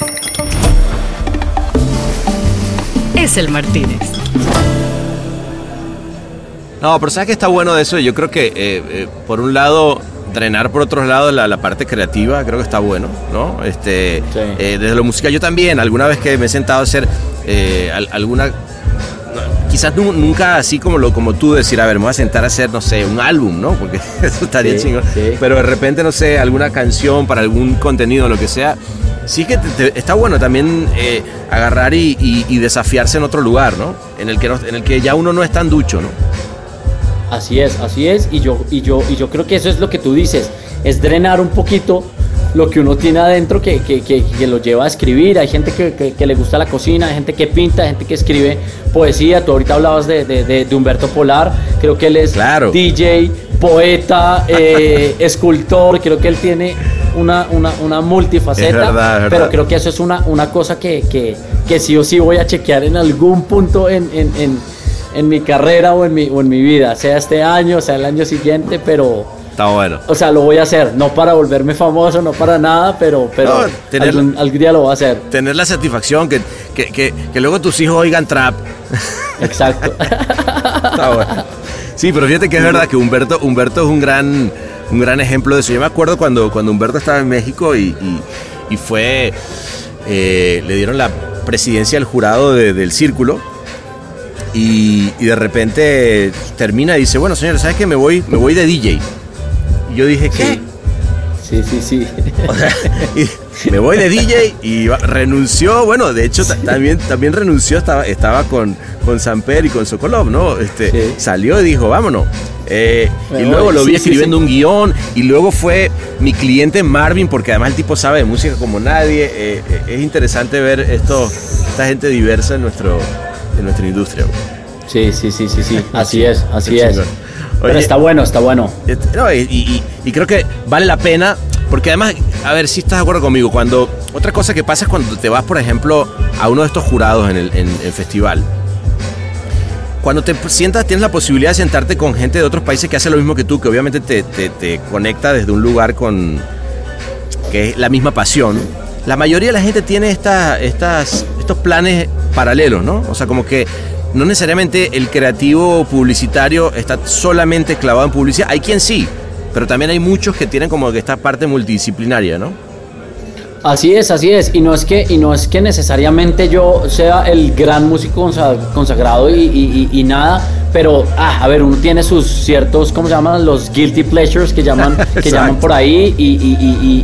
Es el Martínez. No, pero ¿sabes qué está bueno de eso? Yo creo que, eh, eh, por un lado, drenar por otros lados la, la parte creativa, creo que está bueno, ¿no? Este, eh, desde lo musical, yo también, alguna vez que me he sentado a hacer eh, al- alguna... Quizás nu- nunca así como lo como tú decir, a ver, me voy a sentar a hacer, no sé, un álbum, ¿no? Porque [laughs] eso estaría Sí, chingón. sí. Pero de repente, no sé, alguna canción para algún contenido, lo que sea. Sí que te- te- está bueno también eh, agarrar y, y- y desafiarse en otro lugar, ¿no? En el, que no- en el que ya uno no es tan ducho, ¿no? Así es, así es. Y yo, y yo, y yo creo que eso es lo que tú dices, es drenar un poquito lo que uno tiene adentro que, que- que- que lo lleva a escribir. Hay gente que, le gusta la cocina, hay gente que pinta, hay gente que escribe poesía. Tú ahorita hablabas de, de- de- de Humberto Polar, creo que él es DJ, poeta, [laughs] eh, escultor, creo que él tiene una, una, una multifaceta. Es verdad, es verdad. Pero creo que eso es una, una cosa que, que- que sí o sí voy a chequear en algún punto en, en- en- en mi carrera o en mi, o en mi vida, sea este año, sea el año siguiente, pero, Está bueno. o sea, lo voy a hacer, no para volverme famoso, no para nada, pero, pero No, tener- algún, algún día lo voy a hacer. Tener la satisfacción que, que, que, que luego tus hijos oigan trap. Exacto. [laughs] Está bueno. Sí, pero fíjate que es verdad que Humberto, Humberto es un gran, un gran ejemplo de eso. Yo me acuerdo cuando, cuando Humberto estaba en México y, y- y fue. eh, le dieron la presidencia al jurado de- del círculo. Y, y de repente termina y dice, bueno señores, ¿sabes qué? Me voy, me voy de DJ. Y yo dije, ¿qué? Sí, sí, sí. O sea, y me voy de DJ y renunció, bueno, de hecho ta- también, también renunció, estaba, estaba con, con Samper y con Sokolov, ¿no? Este, Salió y dijo, vámonos. Eh, y luego lo vi sí, escribiendo un guion y luego fue mi cliente Marvin, porque además el tipo sabe de música como nadie. Eh, eh, es interesante ver esto, esta gente diversa en, nuestro, en nuestra industria. Sí, sí, sí, sí, sí, [laughs] así es, así es. Pero está bueno, está bueno. este, no, y, y- y creo que vale la pena, porque además, a ver si estás de acuerdo conmigo, cuando otra cosa que pasa es cuando te vas, por ejemplo, a uno de estos jurados en el en, en festival. Cuando te sientas, tienes la posibilidad de sentarte con gente de otros países que hace lo mismo que tú, que obviamente te, te- te conecta desde un lugar con que es la misma pasión. La mayoría de la gente tiene esta- estas, estos planes paralelos, ¿no? O sea, como que no necesariamente el creativo publicitario está solamente clavado en publicidad. Hay quien sí, pero también hay muchos que tienen como que esta parte multidisciplinaria, ¿no? Así es, así es. Y no es que, y no es que necesariamente yo sea el gran músico consa- consagrado y, y- y- y nada, pero ah, a ver, uno tiene sus ciertos, ¿cómo se llaman? Los guilty pleasures que llaman, [laughs] que llaman por ahí.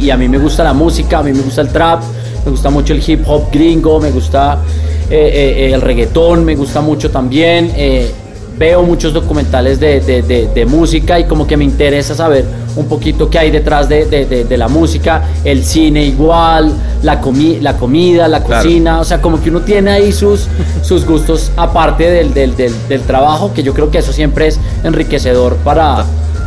Y a mí me gusta la música, a mí me gusta el trap, me gusta mucho el hip hop gringo, me gusta eh, eh, el reggaetón, me gusta mucho también. eh, veo muchos documentales de, de- de- de música y como que me interesa saber un poquito qué hay detrás de, la música, el cine igual, la, comi- la comida, la Claro. cocina, o sea, como que uno tiene ahí sus, sus gustos aparte del, del- del- del trabajo, que yo creo que eso siempre es enriquecedor para,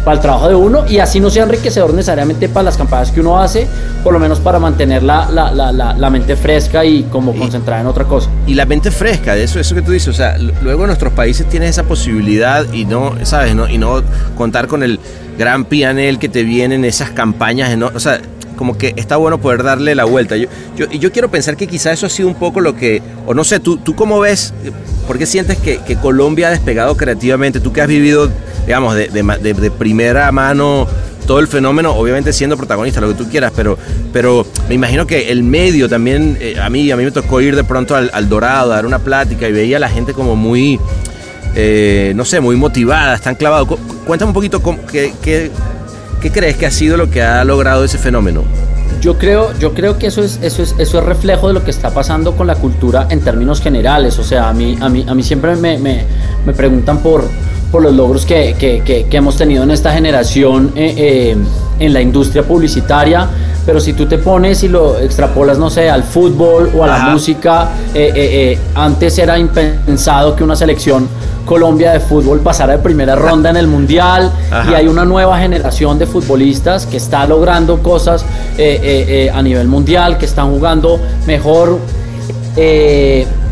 para el trabajo de uno y así no sea enriquecedor necesariamente para las campañas que uno hace, por lo menos para mantener la, la- la- la- mente fresca y como concentrada en otra cosa. Y la mente fresca, de eso, eso que tú dices, o sea, luego nuestros países tienen esa posibilidad y no, ¿sabes? No, y no contar con el gran pianel que te vienen esas campañas, ¿no? o sea, como que está bueno poder darle la vuelta. Yo, yo, y yo quiero pensar que quizá eso ha sido un poco lo que, o no sé, tú, tú cómo ves, ¿por qué sientes que, que Colombia ha despegado creativamente? Tú que has vivido, digamos, de, de primera mano todo el fenómeno, obviamente siendo protagonista, lo que tú quieras, pero, pero me imagino que el medio también, eh, a mí a mí me tocó ir de pronto al, Dorado, a dar una plática y veía a la gente como muy, eh, no sé, muy motivada, están clavados. Cuéntame un poquito cómo- qué- qué crees que ha sido lo que ha logrado ese fenómeno. Yo creo, yo creo que eso es, eso es, eso es reflejo de lo que está pasando con la cultura en términos generales. O sea, a mí, a mí, a mí siempre me, me- me preguntan por, por los logros que, que- que- que hemos tenido en esta generación eh, eh, en la industria publicitaria. Pero si tú te pones y lo extrapolas, no sé, al fútbol o a Ajá. la música, eh, eh, antes era impensado que una selección Colombia de fútbol pasara de primera ronda en el mundial Ajá. y hay una nueva generación de futbolistas que está logrando cosas eh, eh, eh, a nivel mundial, que están jugando mejor.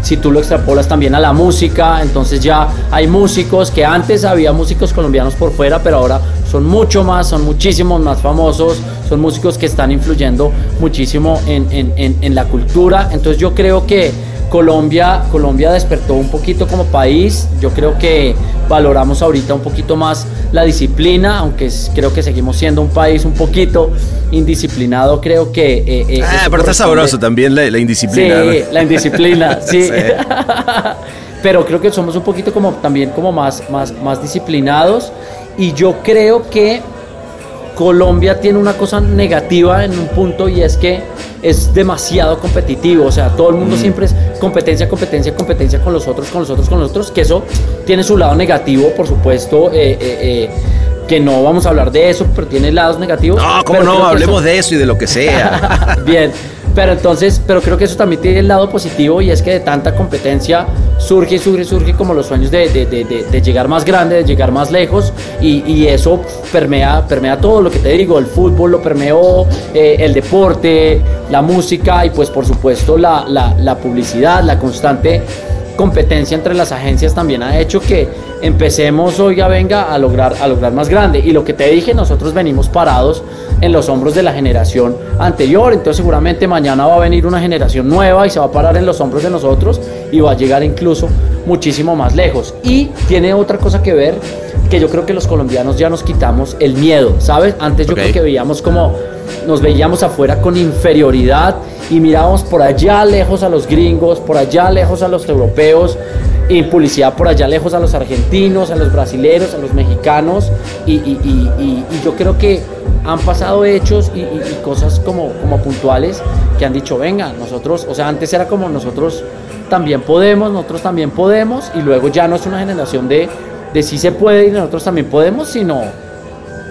Si tú lo extrapolas también a la música, entonces ya hay músicos que antes había músicos colombianos por fuera, pero ahora son mucho más, son muchísimos más famosos, son músicos que están influyendo muchísimo en, en- en- en la cultura. Entonces yo creo que Colombia, Colombia despertó un poquito como país. Yo creo que valoramos ahorita un poquito más la disciplina, aunque creo que seguimos siendo un país un poquito indisciplinado. Creo que. eh, eh, Ah, pero está sabroso también la, la indisciplina. Sí, ¿no? la indisciplina, [laughs] sí. Sí. [laughs] Pero creo que somos un poquito como también como más, más, más disciplinados. Y yo creo que Colombia tiene una cosa negativa en un punto y es que es demasiado competitivo. O sea, todo el mundo siempre es competencia, competencia, competencia con los otros, con los otros, con los otros. Que eso tiene su lado negativo, por supuesto. eh, eh, eh, que no vamos a hablar de eso, pero tiene lados negativos. No, cómo no, hablemos eso- de eso y de lo que sea. [laughs] Bien, pero entonces, pero creo que eso también tiene el lado positivo y es que de tanta competencia surge y surge surge como los sueños de, de- de- llegar más grande, de llegar más lejos y, y eso permea, permea todo lo que te digo, el fútbol lo permeó, eh, el deporte, la música y pues por supuesto la- la publicidad, la constante competencia entre las agencias también ha hecho que empecemos, oiga, venga, a lograr, a lograr más grande. Y lo que te dije, nosotros venimos parados en los hombros de la generación anterior, entonces seguramente mañana va a venir una generación nueva y se va a parar en los hombros de nosotros y va a llegar incluso muchísimo más lejos. Y tiene otra cosa que ver, que yo creo que los colombianos ya nos quitamos el miedo, ¿sabes? Antes yo creo que veíamos como nos veíamos afuera con inferioridad y mirábamos por allá lejos a los gringos, por allá lejos a los europeos, y publicidad por allá lejos a los argentinos, a los brasileros, a los mexicanos, y, y- y- yo creo que han pasado hechos y, cosas como, como puntuales que han dicho, venga, nosotros, o sea, antes era como nosotros también podemos, nosotros también podemos, y luego ya no es una generación de, de sí se puede y nosotros también podemos, sino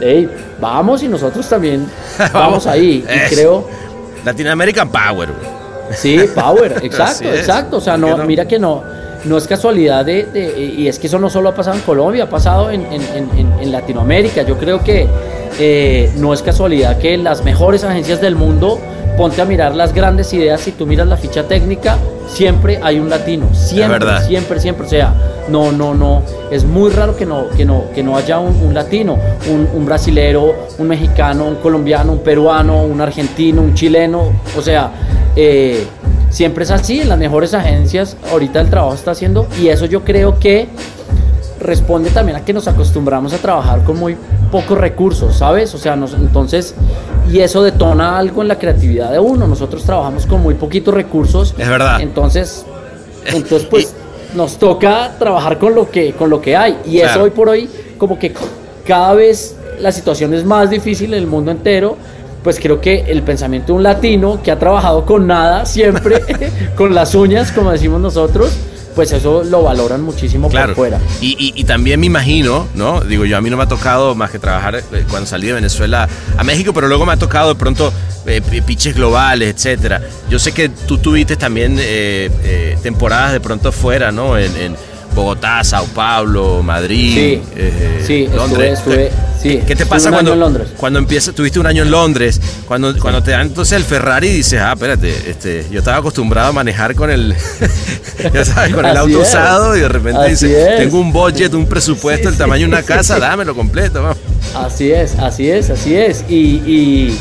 Ey, vamos y nosotros también [laughs] vamos ahí. Y creo, Latin American Power. sí, power, [laughs] exacto, exacto. O sea, ¿Por qué no, no? mira que no, no es casualidad de, de- y es que eso no solo ha pasado en Colombia, ha pasado en, en- en- en- Latinoamérica. Yo creo que eh, no es casualidad que las mejores agencias del mundo, ponte a mirar las grandes ideas, si tú miras la ficha técnica, siempre hay un latino, siempre, siempre, siempre. O sea, no, no, no, es muy raro que no, que no, que no haya un, un latino, un, un brasilero, un mexicano, un colombiano, un peruano, un argentino, un chileno. O sea, eh, siempre es así, en las mejores agencias ahorita el trabajo está haciendo y eso yo creo que responde también a que nos acostumbramos a trabajar con muy pocos recursos, ¿sabes? O sea, nos, entonces, y eso detona algo en la creatividad de uno. Nosotros trabajamos con muy poquitos recursos. Es verdad. Entonces, entonces pues [laughs] nos toca trabajar con lo que, con lo que hay. Y eso hoy por hoy, como que cada vez la situación es más difícil en el mundo entero. Pues creo que el pensamiento de un latino que ha trabajado con nada siempre, [laughs] [laughs] con las uñas, como decimos nosotros, pues eso lo valoran muchísimo Claro. por fuera. Y, y- y también me imagino, ¿no? Digo, yo a mí no me ha tocado más que trabajar eh, cuando salí de Venezuela a México, pero luego me ha tocado de pronto eh, pi- pitches globales, etcétera. Yo sé que tú tuviste también eh, eh, temporadas de pronto fuera, ¿no? En, en Bogotá, Sao Paulo, Madrid, Sí, eh, sí, estuve- Londres. estuve- sí, ¿Qué te estuve pasa cuando, en Londres. cuando empiezas, tuviste un año en Londres, cuando, cuando te dan entonces el Ferrari y dices, ah, espérate, este, yo estaba acostumbrado a manejar con el, [laughs] ya sabes, con el auto es. usado y de repente dices, es. tengo un budget, un presupuesto, el tamaño de una casa, dámelo completo, vamos. Así es, así es, así es. Y, y,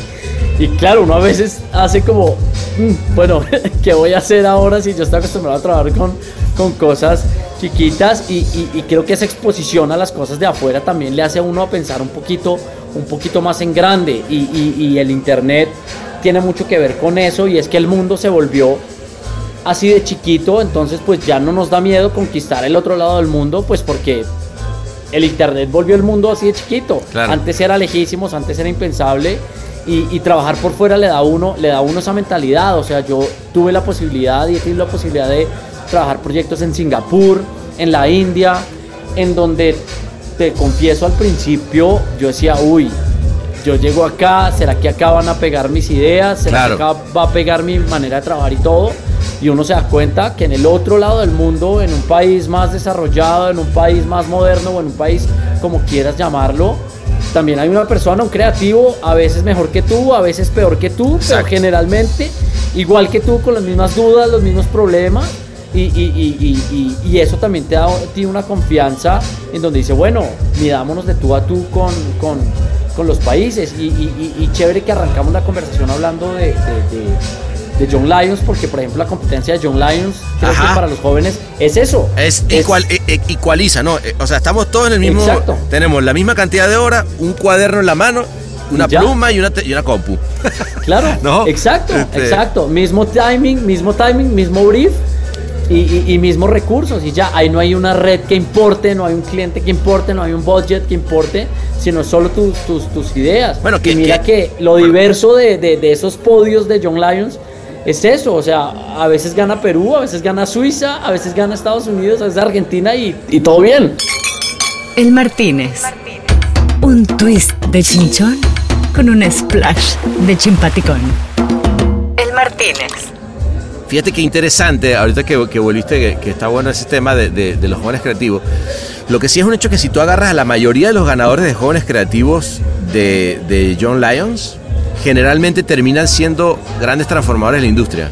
y claro, uno a veces hace como, "Mm, bueno, [laughs] ¿qué voy a hacer ahora si yo estoy acostumbrado a trabajar con, con cosas chiquitas? Y, y- y creo que esa exposición a las cosas de afuera también le hace a uno a pensar un poquito, un poquito más en grande. Y, y- y el Internet tiene mucho que ver con eso y es que el mundo se volvió así de chiquito, entonces pues ya no nos da miedo conquistar el otro lado del mundo, pues porque el internet volvió el mundo así de chiquito. Antes era lejísimos, antes era impensable. Y, trabajar por fuera le da uno, le da uno esa mentalidad. O sea, yo tuve la posibilidad y he tenido la posibilidad de trabajar proyectos en Singapur, en la India, en donde te confieso al principio, yo decía, uy, yo llego acá, ¿será que acá van a pegar mis ideas? ¿Será que acá va a pegar mi manera de trabajar y todo? Y uno se da cuenta que en el otro lado del mundo, en un país más desarrollado, en un país más moderno o en un país como quieras llamarlo, también hay una persona, un creativo, a veces mejor que tú, a veces peor que tú, pero generalmente igual que tú, con las mismas dudas, los mismos problemas. Y, y, y, eso también te da una confianza en donde dice, bueno, midámonos de tú a tú con, con, con los países. Y, chévere que arrancamos la conversación hablando de, de, John Lyons, porque por ejemplo la competencia de John Lyons, creo que para los jóvenes es eso. Es, igual, e, e, igualiza, ¿no? Eh, o sea, estamos todos en el mismo... Exacto. Tenemos la misma cantidad de horas, un cuaderno en la mano una pluma y una, y una compu. [laughs] Claro, [laughs] ¿no? Exacto, este exacto. Mismo timing, mismo timing, mismo brief y, mismos recursos. Y ya, ahí no hay una red que importe, no hay un cliente que importe, no hay un budget que importe, sino solo tus, tus, tus ideas. Bueno, que, mira que, lo diverso de, de, esos podios de John Lyons es eso. O sea, a veces gana Perú, a veces gana Suiza, a veces gana Estados Unidos, a veces Argentina y, y todo bien. El Martínez. Un twist de chinchón con un splash de chimpaticón. El Martínez. Fíjate qué interesante, ahorita que, volviste, que, está bueno ese tema de, los jóvenes creativos. Lo que sí es un hecho que si tú agarras a la mayoría de los ganadores de jóvenes creativos de, John Lyons, generalmente terminan siendo grandes transformadores de la industria.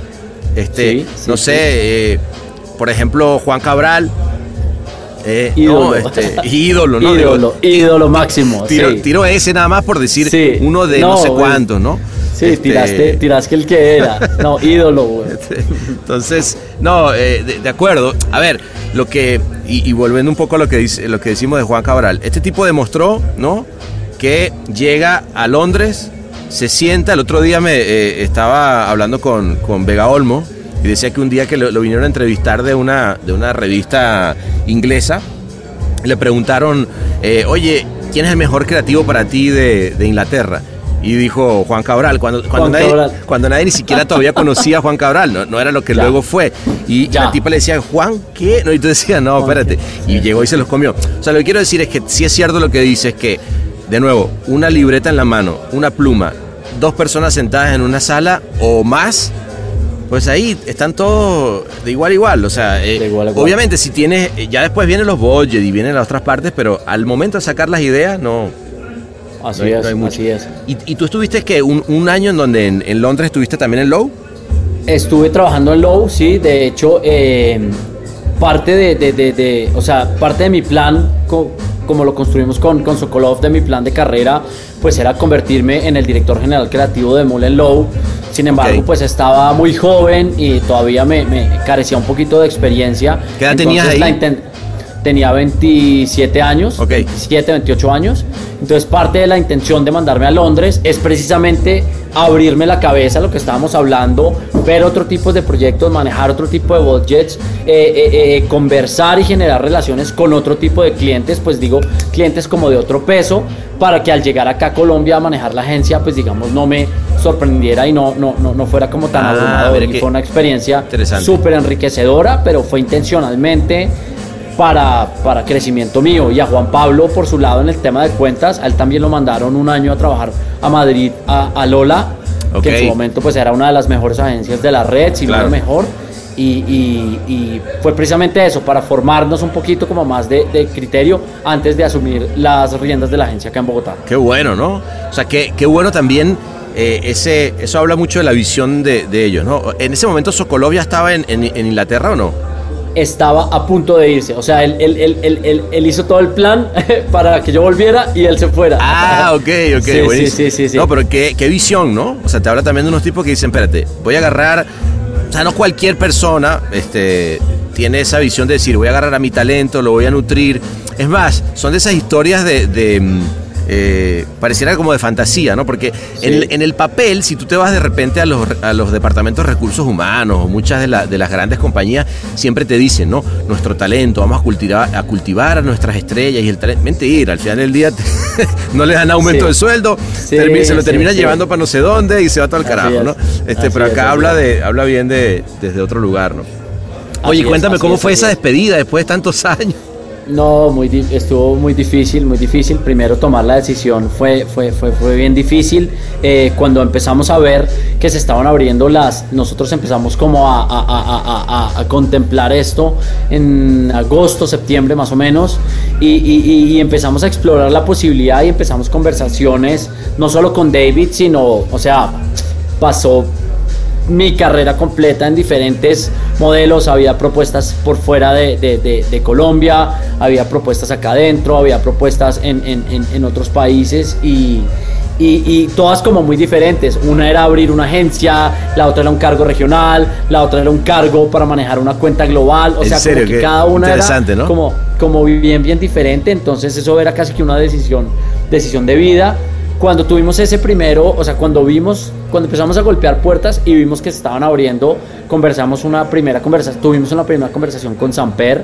Este, no sé, eh, por ejemplo, Juan Cabral, eh, ídolo. este, ídolo, ¿no? Ídolo, ídolo máximo. Tiro, ese nada más por decir uno de no, sé cuántos, ¿no? Sí, este, tiraste, tiraste el que era. No, [laughs] ídolo, güey. Este, entonces, no, eh, de, acuerdo. A ver, lo que. Y, volviendo un poco a lo que, dice, lo que decimos de Juan Cabral. Este tipo demostró, ¿no? Que llega a Londres, se sienta. El otro día me eh, estaba hablando con, con Vega Olmo y decía que un día que lo, vinieron a entrevistar de una, de una revista inglesa, le preguntaron, eh, oye, ¿quién es el mejor creativo para ti de, de Inglaterra? Y dijo Juan Cabral, cuando, cuando, nadie, cuando nadie ni siquiera todavía conocía a Juan Cabral, no, no era lo que luego fue. Y la tipa le decía, Juan, ¿qué? No, y tú decías, no, espérate. Y llegó y se los comió. O sea, lo que quiero decir es que si es cierto lo que dices, que, de nuevo, una libreta en la mano, una pluma, dos personas sentadas en una sala o más, pues ahí están todos de igual a igual. O sea, eh, obviamente si tienes, ya después vienen los budgets y vienen las otras partes, pero al momento de sacar las ideas, no, Así es, así es. ¿Y, tú estuviste que un, año en donde en, Londres estuviste también en Low? Estuve trabajando en Low, sí. De hecho, eh, parte de, de, o sea, parte de mi plan, como lo construimos con, con Sokolov, de mi plan de carrera, pues era convertirme en el director general creativo de Mullen Low. Sin embargo, pues estaba muy joven y todavía me, carecía un poquito de experiencia. ¿Qué edad tenías ahí? Tenía 27 años, 27, 28 años. Entonces parte de la intención de mandarme a Londres es precisamente abrirme la cabeza a lo que estábamos hablando, ver otro tipo de proyectos, manejar otro tipo de budgets, eh, eh, eh, conversar y generar relaciones con otro tipo de clientes, pues digo, clientes como de otro peso, para que al llegar acá a Colombia a manejar la agencia, pues digamos, no me sorprendiera y no, no, no, no fuera como tan ah, fue una experiencia súper enriquecedora, pero fue intencionalmente para, para crecimiento mío. Y a Juan Pablo, por su lado, en el tema de cuentas, a él también lo mandaron un año a trabajar a Madrid, a, Lola, que en su momento pues era una de las mejores agencias de la red, si no la mejor. Y, fue precisamente eso, para formarnos un poquito como más de, criterio antes de asumir las riendas de la agencia acá en Bogotá. Qué bueno, ¿no? O sea, qué, qué bueno también eh, ese, eso habla mucho de la visión de, ellos, ¿no? En ese momento Sokolov ya estaba en, en Inglaterra o no? Estaba a punto de irse. O sea, él, él, hizo todo el plan [laughs] para que yo volviera y él se fuera. Ah, ok, ok, sí, Sí, sí, sí, No, pero qué, qué, visión, ¿no? O sea, te habla también de unos tipos que dicen, espérate, voy a agarrar. O sea, no cualquier persona este, tiene esa visión de decir, voy a agarrar a mi talento, lo voy a nutrir. Es más, son de esas historias de, de, eh, pareciera como de fantasía, ¿no? Porque en, el papel, si tú te vas de repente a los, a los departamentos de recursos humanos o muchas de, de las grandes compañías, siempre te dicen, ¿no? Nuestro talento, vamos a cultivar a, cultivar a nuestras estrellas y el talento. Mentira, al final del día [laughs] no le dan aumento de sueldo, se lo termina llevando para no sé dónde y se va todo al carajo, ¿no? Este, pero acá habla, de, habla bien de, desde otro lugar, ¿no? Oye, cuéntame cómo fue esa despedida después de tantos [laughs] años. No, muy estuvo muy difícil, muy difícil. Primero tomar la decisión fue, fue, fue, fue bien difícil. Eh, cuando empezamos a ver que se estaban abriendo las, nosotros empezamos como a, a, a, contemplar esto en agosto, septiembre más o menos, y, y, y, empezamos a explorar la posibilidad y empezamos conversaciones, no solo con David, sino, o sea, pasó mi carrera completa en diferentes modelos, había propuestas por fuera de, Colombia, había propuestas acá adentro, había propuestas en, otros países y, todas como muy diferentes. Una era abrir una agencia, la otra era un cargo regional, la otra era un cargo para manejar una cuenta global, o sea, como que cada una era como, como bien, bien diferente, entonces eso era casi que una decisión, decisión de vida cuando tuvimos ese primero, o sea, cuando vimos, cuando empezamos a golpear puertas y vimos que se estaban abriendo, conversamos una primera conversación, tuvimos una primera conversación con Samper,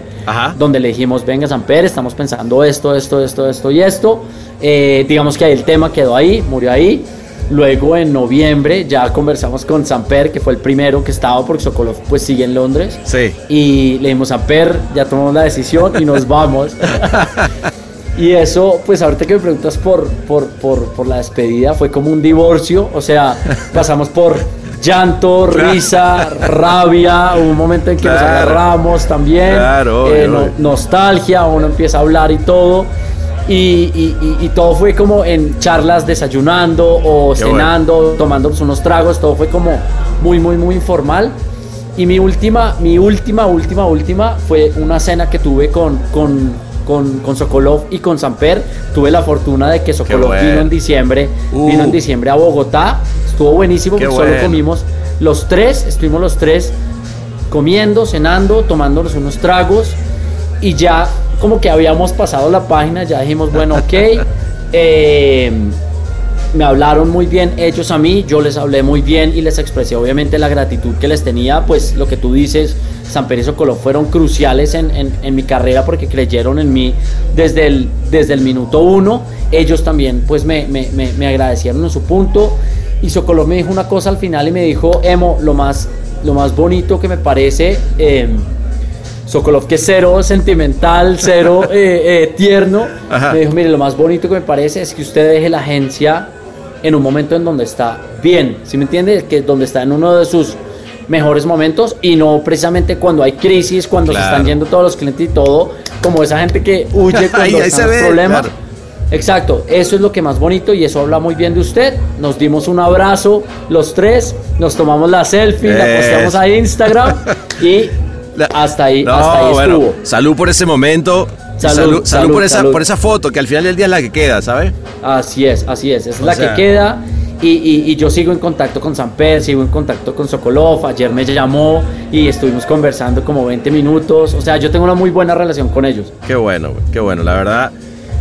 donde le dijimos, venga Samper, estamos pensando esto, esto, esto, esto y esto. Eh, digamos que ahí el tema quedó ahí, murió ahí. Luego en noviembre ya conversamos con Samper, que fue el primero que estaba, porque Sokolov pues sigue en Londres. Sí. Y le dijimos, Samper, ya tomamos la decisión y nos vamos. [laughs] Y eso, pues ahorita que me preguntas por, por, por, por, la despedida, fue como un divorcio, o sea, [laughs] pasamos por llanto, risa, [laughs] rabia, un momento en que nos agarramos también, eh, nostalgia, uno empieza a hablar y todo. Y, y, y, todo fue como en charlas desayunando o cenando, tomando unos tragos, todo fue como muy, muy, muy informal. Y mi última, mi última, última, última fue una cena que tuve con, con con, con Sokolov y con Samper. Tuve la fortuna de que Sokolov vino en diciembre, vino en uh. diciembre a Bogotá. Estuvo buenísimo porque solo comimos los tres, estuvimos los tres comiendo, cenando, tomándonos unos tragos y ya como que habíamos pasado la página, ya dijimos, bueno, ok. [laughs] Eh, me hablaron muy bien ellos a mí, yo les hablé muy bien y les expresé obviamente la gratitud que les tenía, pues lo que tú dices, San Pérez Socoló fueron cruciales en, en, mi carrera porque creyeron en mí desde el, desde el minuto uno, ellos también pues me, me, me, agradecieron en su punto. Y Socoló me dijo una cosa al final y me dijo, Emo, lo más, lo más bonito que me parece... Eh, Sokolov, que es cero sentimental, cero eh, eh, tierno, me dijo, mire, lo más bonito que me parece es que usted deje la agencia en un momento en donde está bien, ¿sí me entiende? Que donde está en uno de sus mejores momentos y no precisamente cuando hay crisis, cuando se están yendo todos los clientes y todo, como esa gente que huye [laughs] cuando hay problemas. Exacto, eso es lo que más bonito y eso habla muy bien de usted. Nos dimos un abrazo los tres, nos tomamos la selfie, la posteamos a Instagram y [laughs] hasta ahí, hasta ahí estuvo. Salud por ese momento. Salud, salud, por, esa, por esa foto, que al final del día es la que queda, ¿sabes? Así es, así es, es la que queda. Y, yo sigo en contacto con Samper, sigo en contacto con Sokolov. Ayer me llamó y estuvimos conversando como 20 minutos. O sea, yo tengo una muy buena relación con ellos. Qué bueno, qué bueno, la verdad.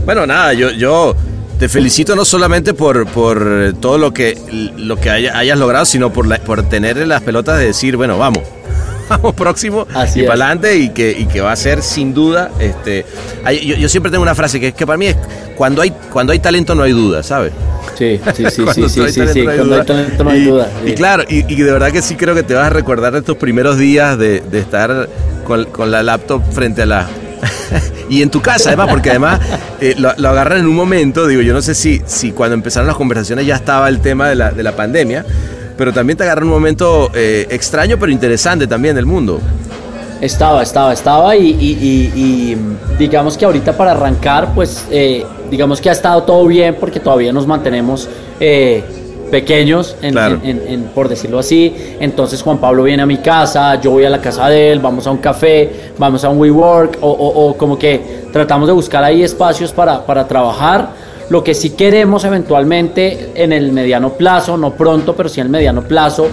Bueno, nada, yo, yo te felicito no solamente por, por todo lo que, lo que hayas logrado, sino por, la, por tener las pelotas de decir, bueno, vamos, vamos [laughs] próximo y para adelante y que, y que va a ser sin duda. Este, yo, siempre tengo una frase que es que para mí es cuando hay, cuando hay talento no hay duda, ¿sabes? Sí, sí, sí, [laughs] sí, sí, sí, sí, cuando hay talento no hay duda. Y, claro, y, de verdad que sí creo que te vas a recordar de estos primeros días de, de estar con, con la laptop frente a la, [laughs] y en tu casa, además, porque además eh, lo, lo, agarran en un momento, digo, yo no sé si, si cuando empezaron las conversaciones ya estaba el tema de la, de la pandemia, pero también te agarra un momento eh, extraño pero interesante también del mundo. Estaba, estaba, estaba y, digamos que ahorita para arrancar, pues eh, digamos que ha estado todo bien porque todavía nos mantenemos eh, pequeños, por decirlo así. Entonces Juan Pablo viene a mi casa, yo voy a la casa de él, vamos a un café, vamos a un WeWork o, o, o como que tratamos de buscar ahí espacios para, para trabajar lo que sí queremos eventualmente en el mediano plazo, no pronto, pero sí en el mediano plazo,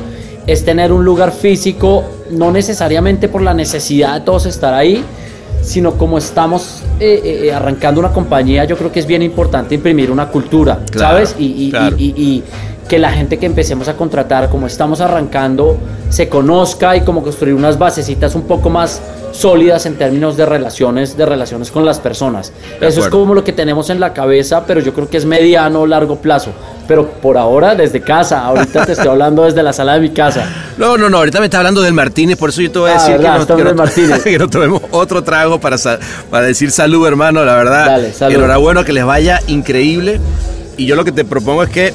es tener un lugar físico, no necesariamente por la necesidad de todos estar ahí, sino como estamos eh, eh, arrancando una compañía, yo creo que es bien importante imprimir una cultura, ¿sabes? Y, y, que la gente que empecemos a contratar, como estamos arrancando, se conozca y como construir unas basecitas un poco más sólidas en términos de relaciones, de relaciones con las personas. Eso es como lo que tenemos en la cabeza, pero yo creo que es mediano o largo plazo. Pero por ahora, desde casa, ahorita te estoy hablando desde la sala de mi casa. [laughs] No, no, no, ahorita me está hablando del Martínez, por eso yo te voy a ah, decir que, [laughs] no, tomemos otro trago para, para decir salud, hermano, la verdad. Dale, salud. Enhorabuena, que les vaya increíble. Y yo lo que te propongo es que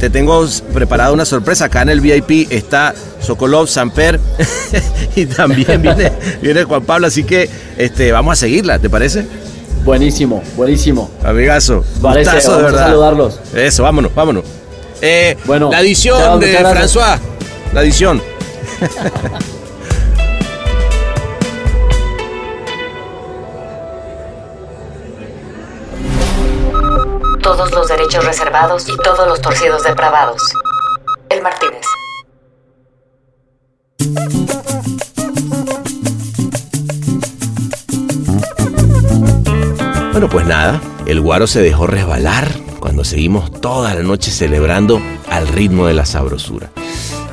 te tengo preparada una sorpresa. Acá en el VIP está Sokolov, Samper [laughs] y también viene, [laughs] viene Juan Pablo. Así que este, vamos a seguirla, ¿te parece? Buenísimo, buenísimo. Amigazo. Parece, de verdad. saludarlos. Eso, vámonos, vámonos. Eh, bueno, la edición de François. La edición. [laughs] todos los derechos reservados y todos los torcidos depravados. El Martínez. Bueno, pues nada, el guaro se dejó resbalar cuando seguimos toda la noche celebrando al ritmo de la sabrosura.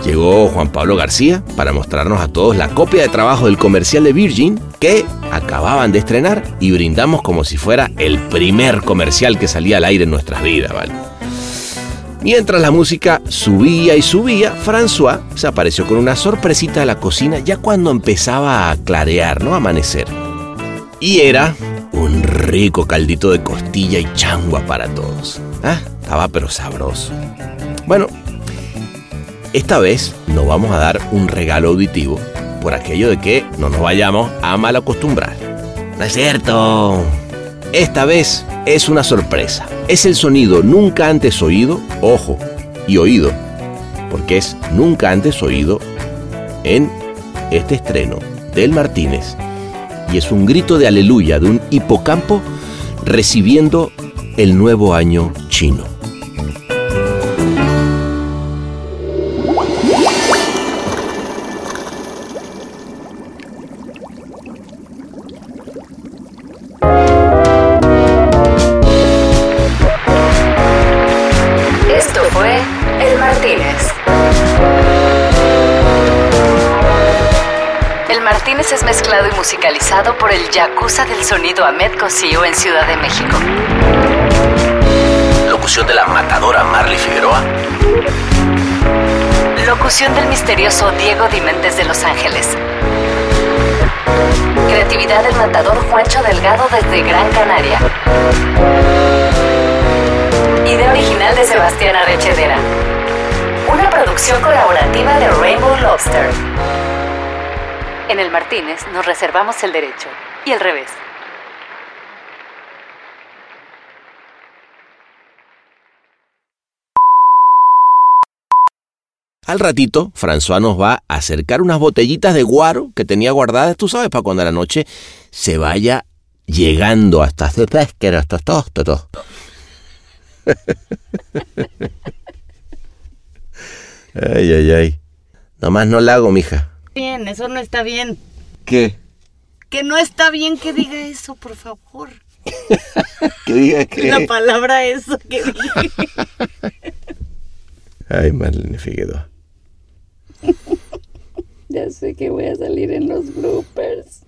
Llegó Juan Pablo García para mostrarnos a todos la copia de trabajo del comercial de Virgin que acababan de estrenar y brindamos como si fuera el primer comercial que salía al aire en nuestras vidas, ¿vale? Mientras la música subía y subía, François se apareció con una sorpresita a la cocina ya cuando empezaba a clarear, ¿no? Amanecer. Y era un rico caldito de costilla y changua para todos. Ah, estaba pero sabroso. Bueno, esta vez nos vamos a dar un regalo auditivo por aquello de que no nos vayamos a mal acostumbrar. No es cierto. Esta vez es una sorpresa. Es el sonido nunca antes oído, ojo, y oído, porque es nunca antes oído en este estreno del Martínez. Y es un grito de aleluya de un hipocampo recibiendo el nuevo año chino. Yakuza del sonido Ahmed Cosío en Ciudad de México. Locución de la matadora Marley Figueroa. Locución del misterioso Diego Dimentes de Los Ángeles. Creatividad del matador Juancho Delgado desde Gran Canaria. Idea original de Sebastián Arrechedera. Una producción colaborativa de Rainbow Lobster. En el Martínez nos reservamos el derecho y el revés. Al ratito, François nos va a acercar unas botellitas de guaro que tenía guardadas, tú sabes, para cuando la noche se vaya llegando hasta hacer pesquera, hasta todo, todo. [laughs] ay, ay, ay. Nomás no la hago, mija bien, eso no está bien. ¿Qué? Que no está bien que diga eso, por favor. [laughs] que diga [laughs] que. La palabra eso que diga. Ay, Marlene Figueroa. ya sé que voy a salir en los bloopers.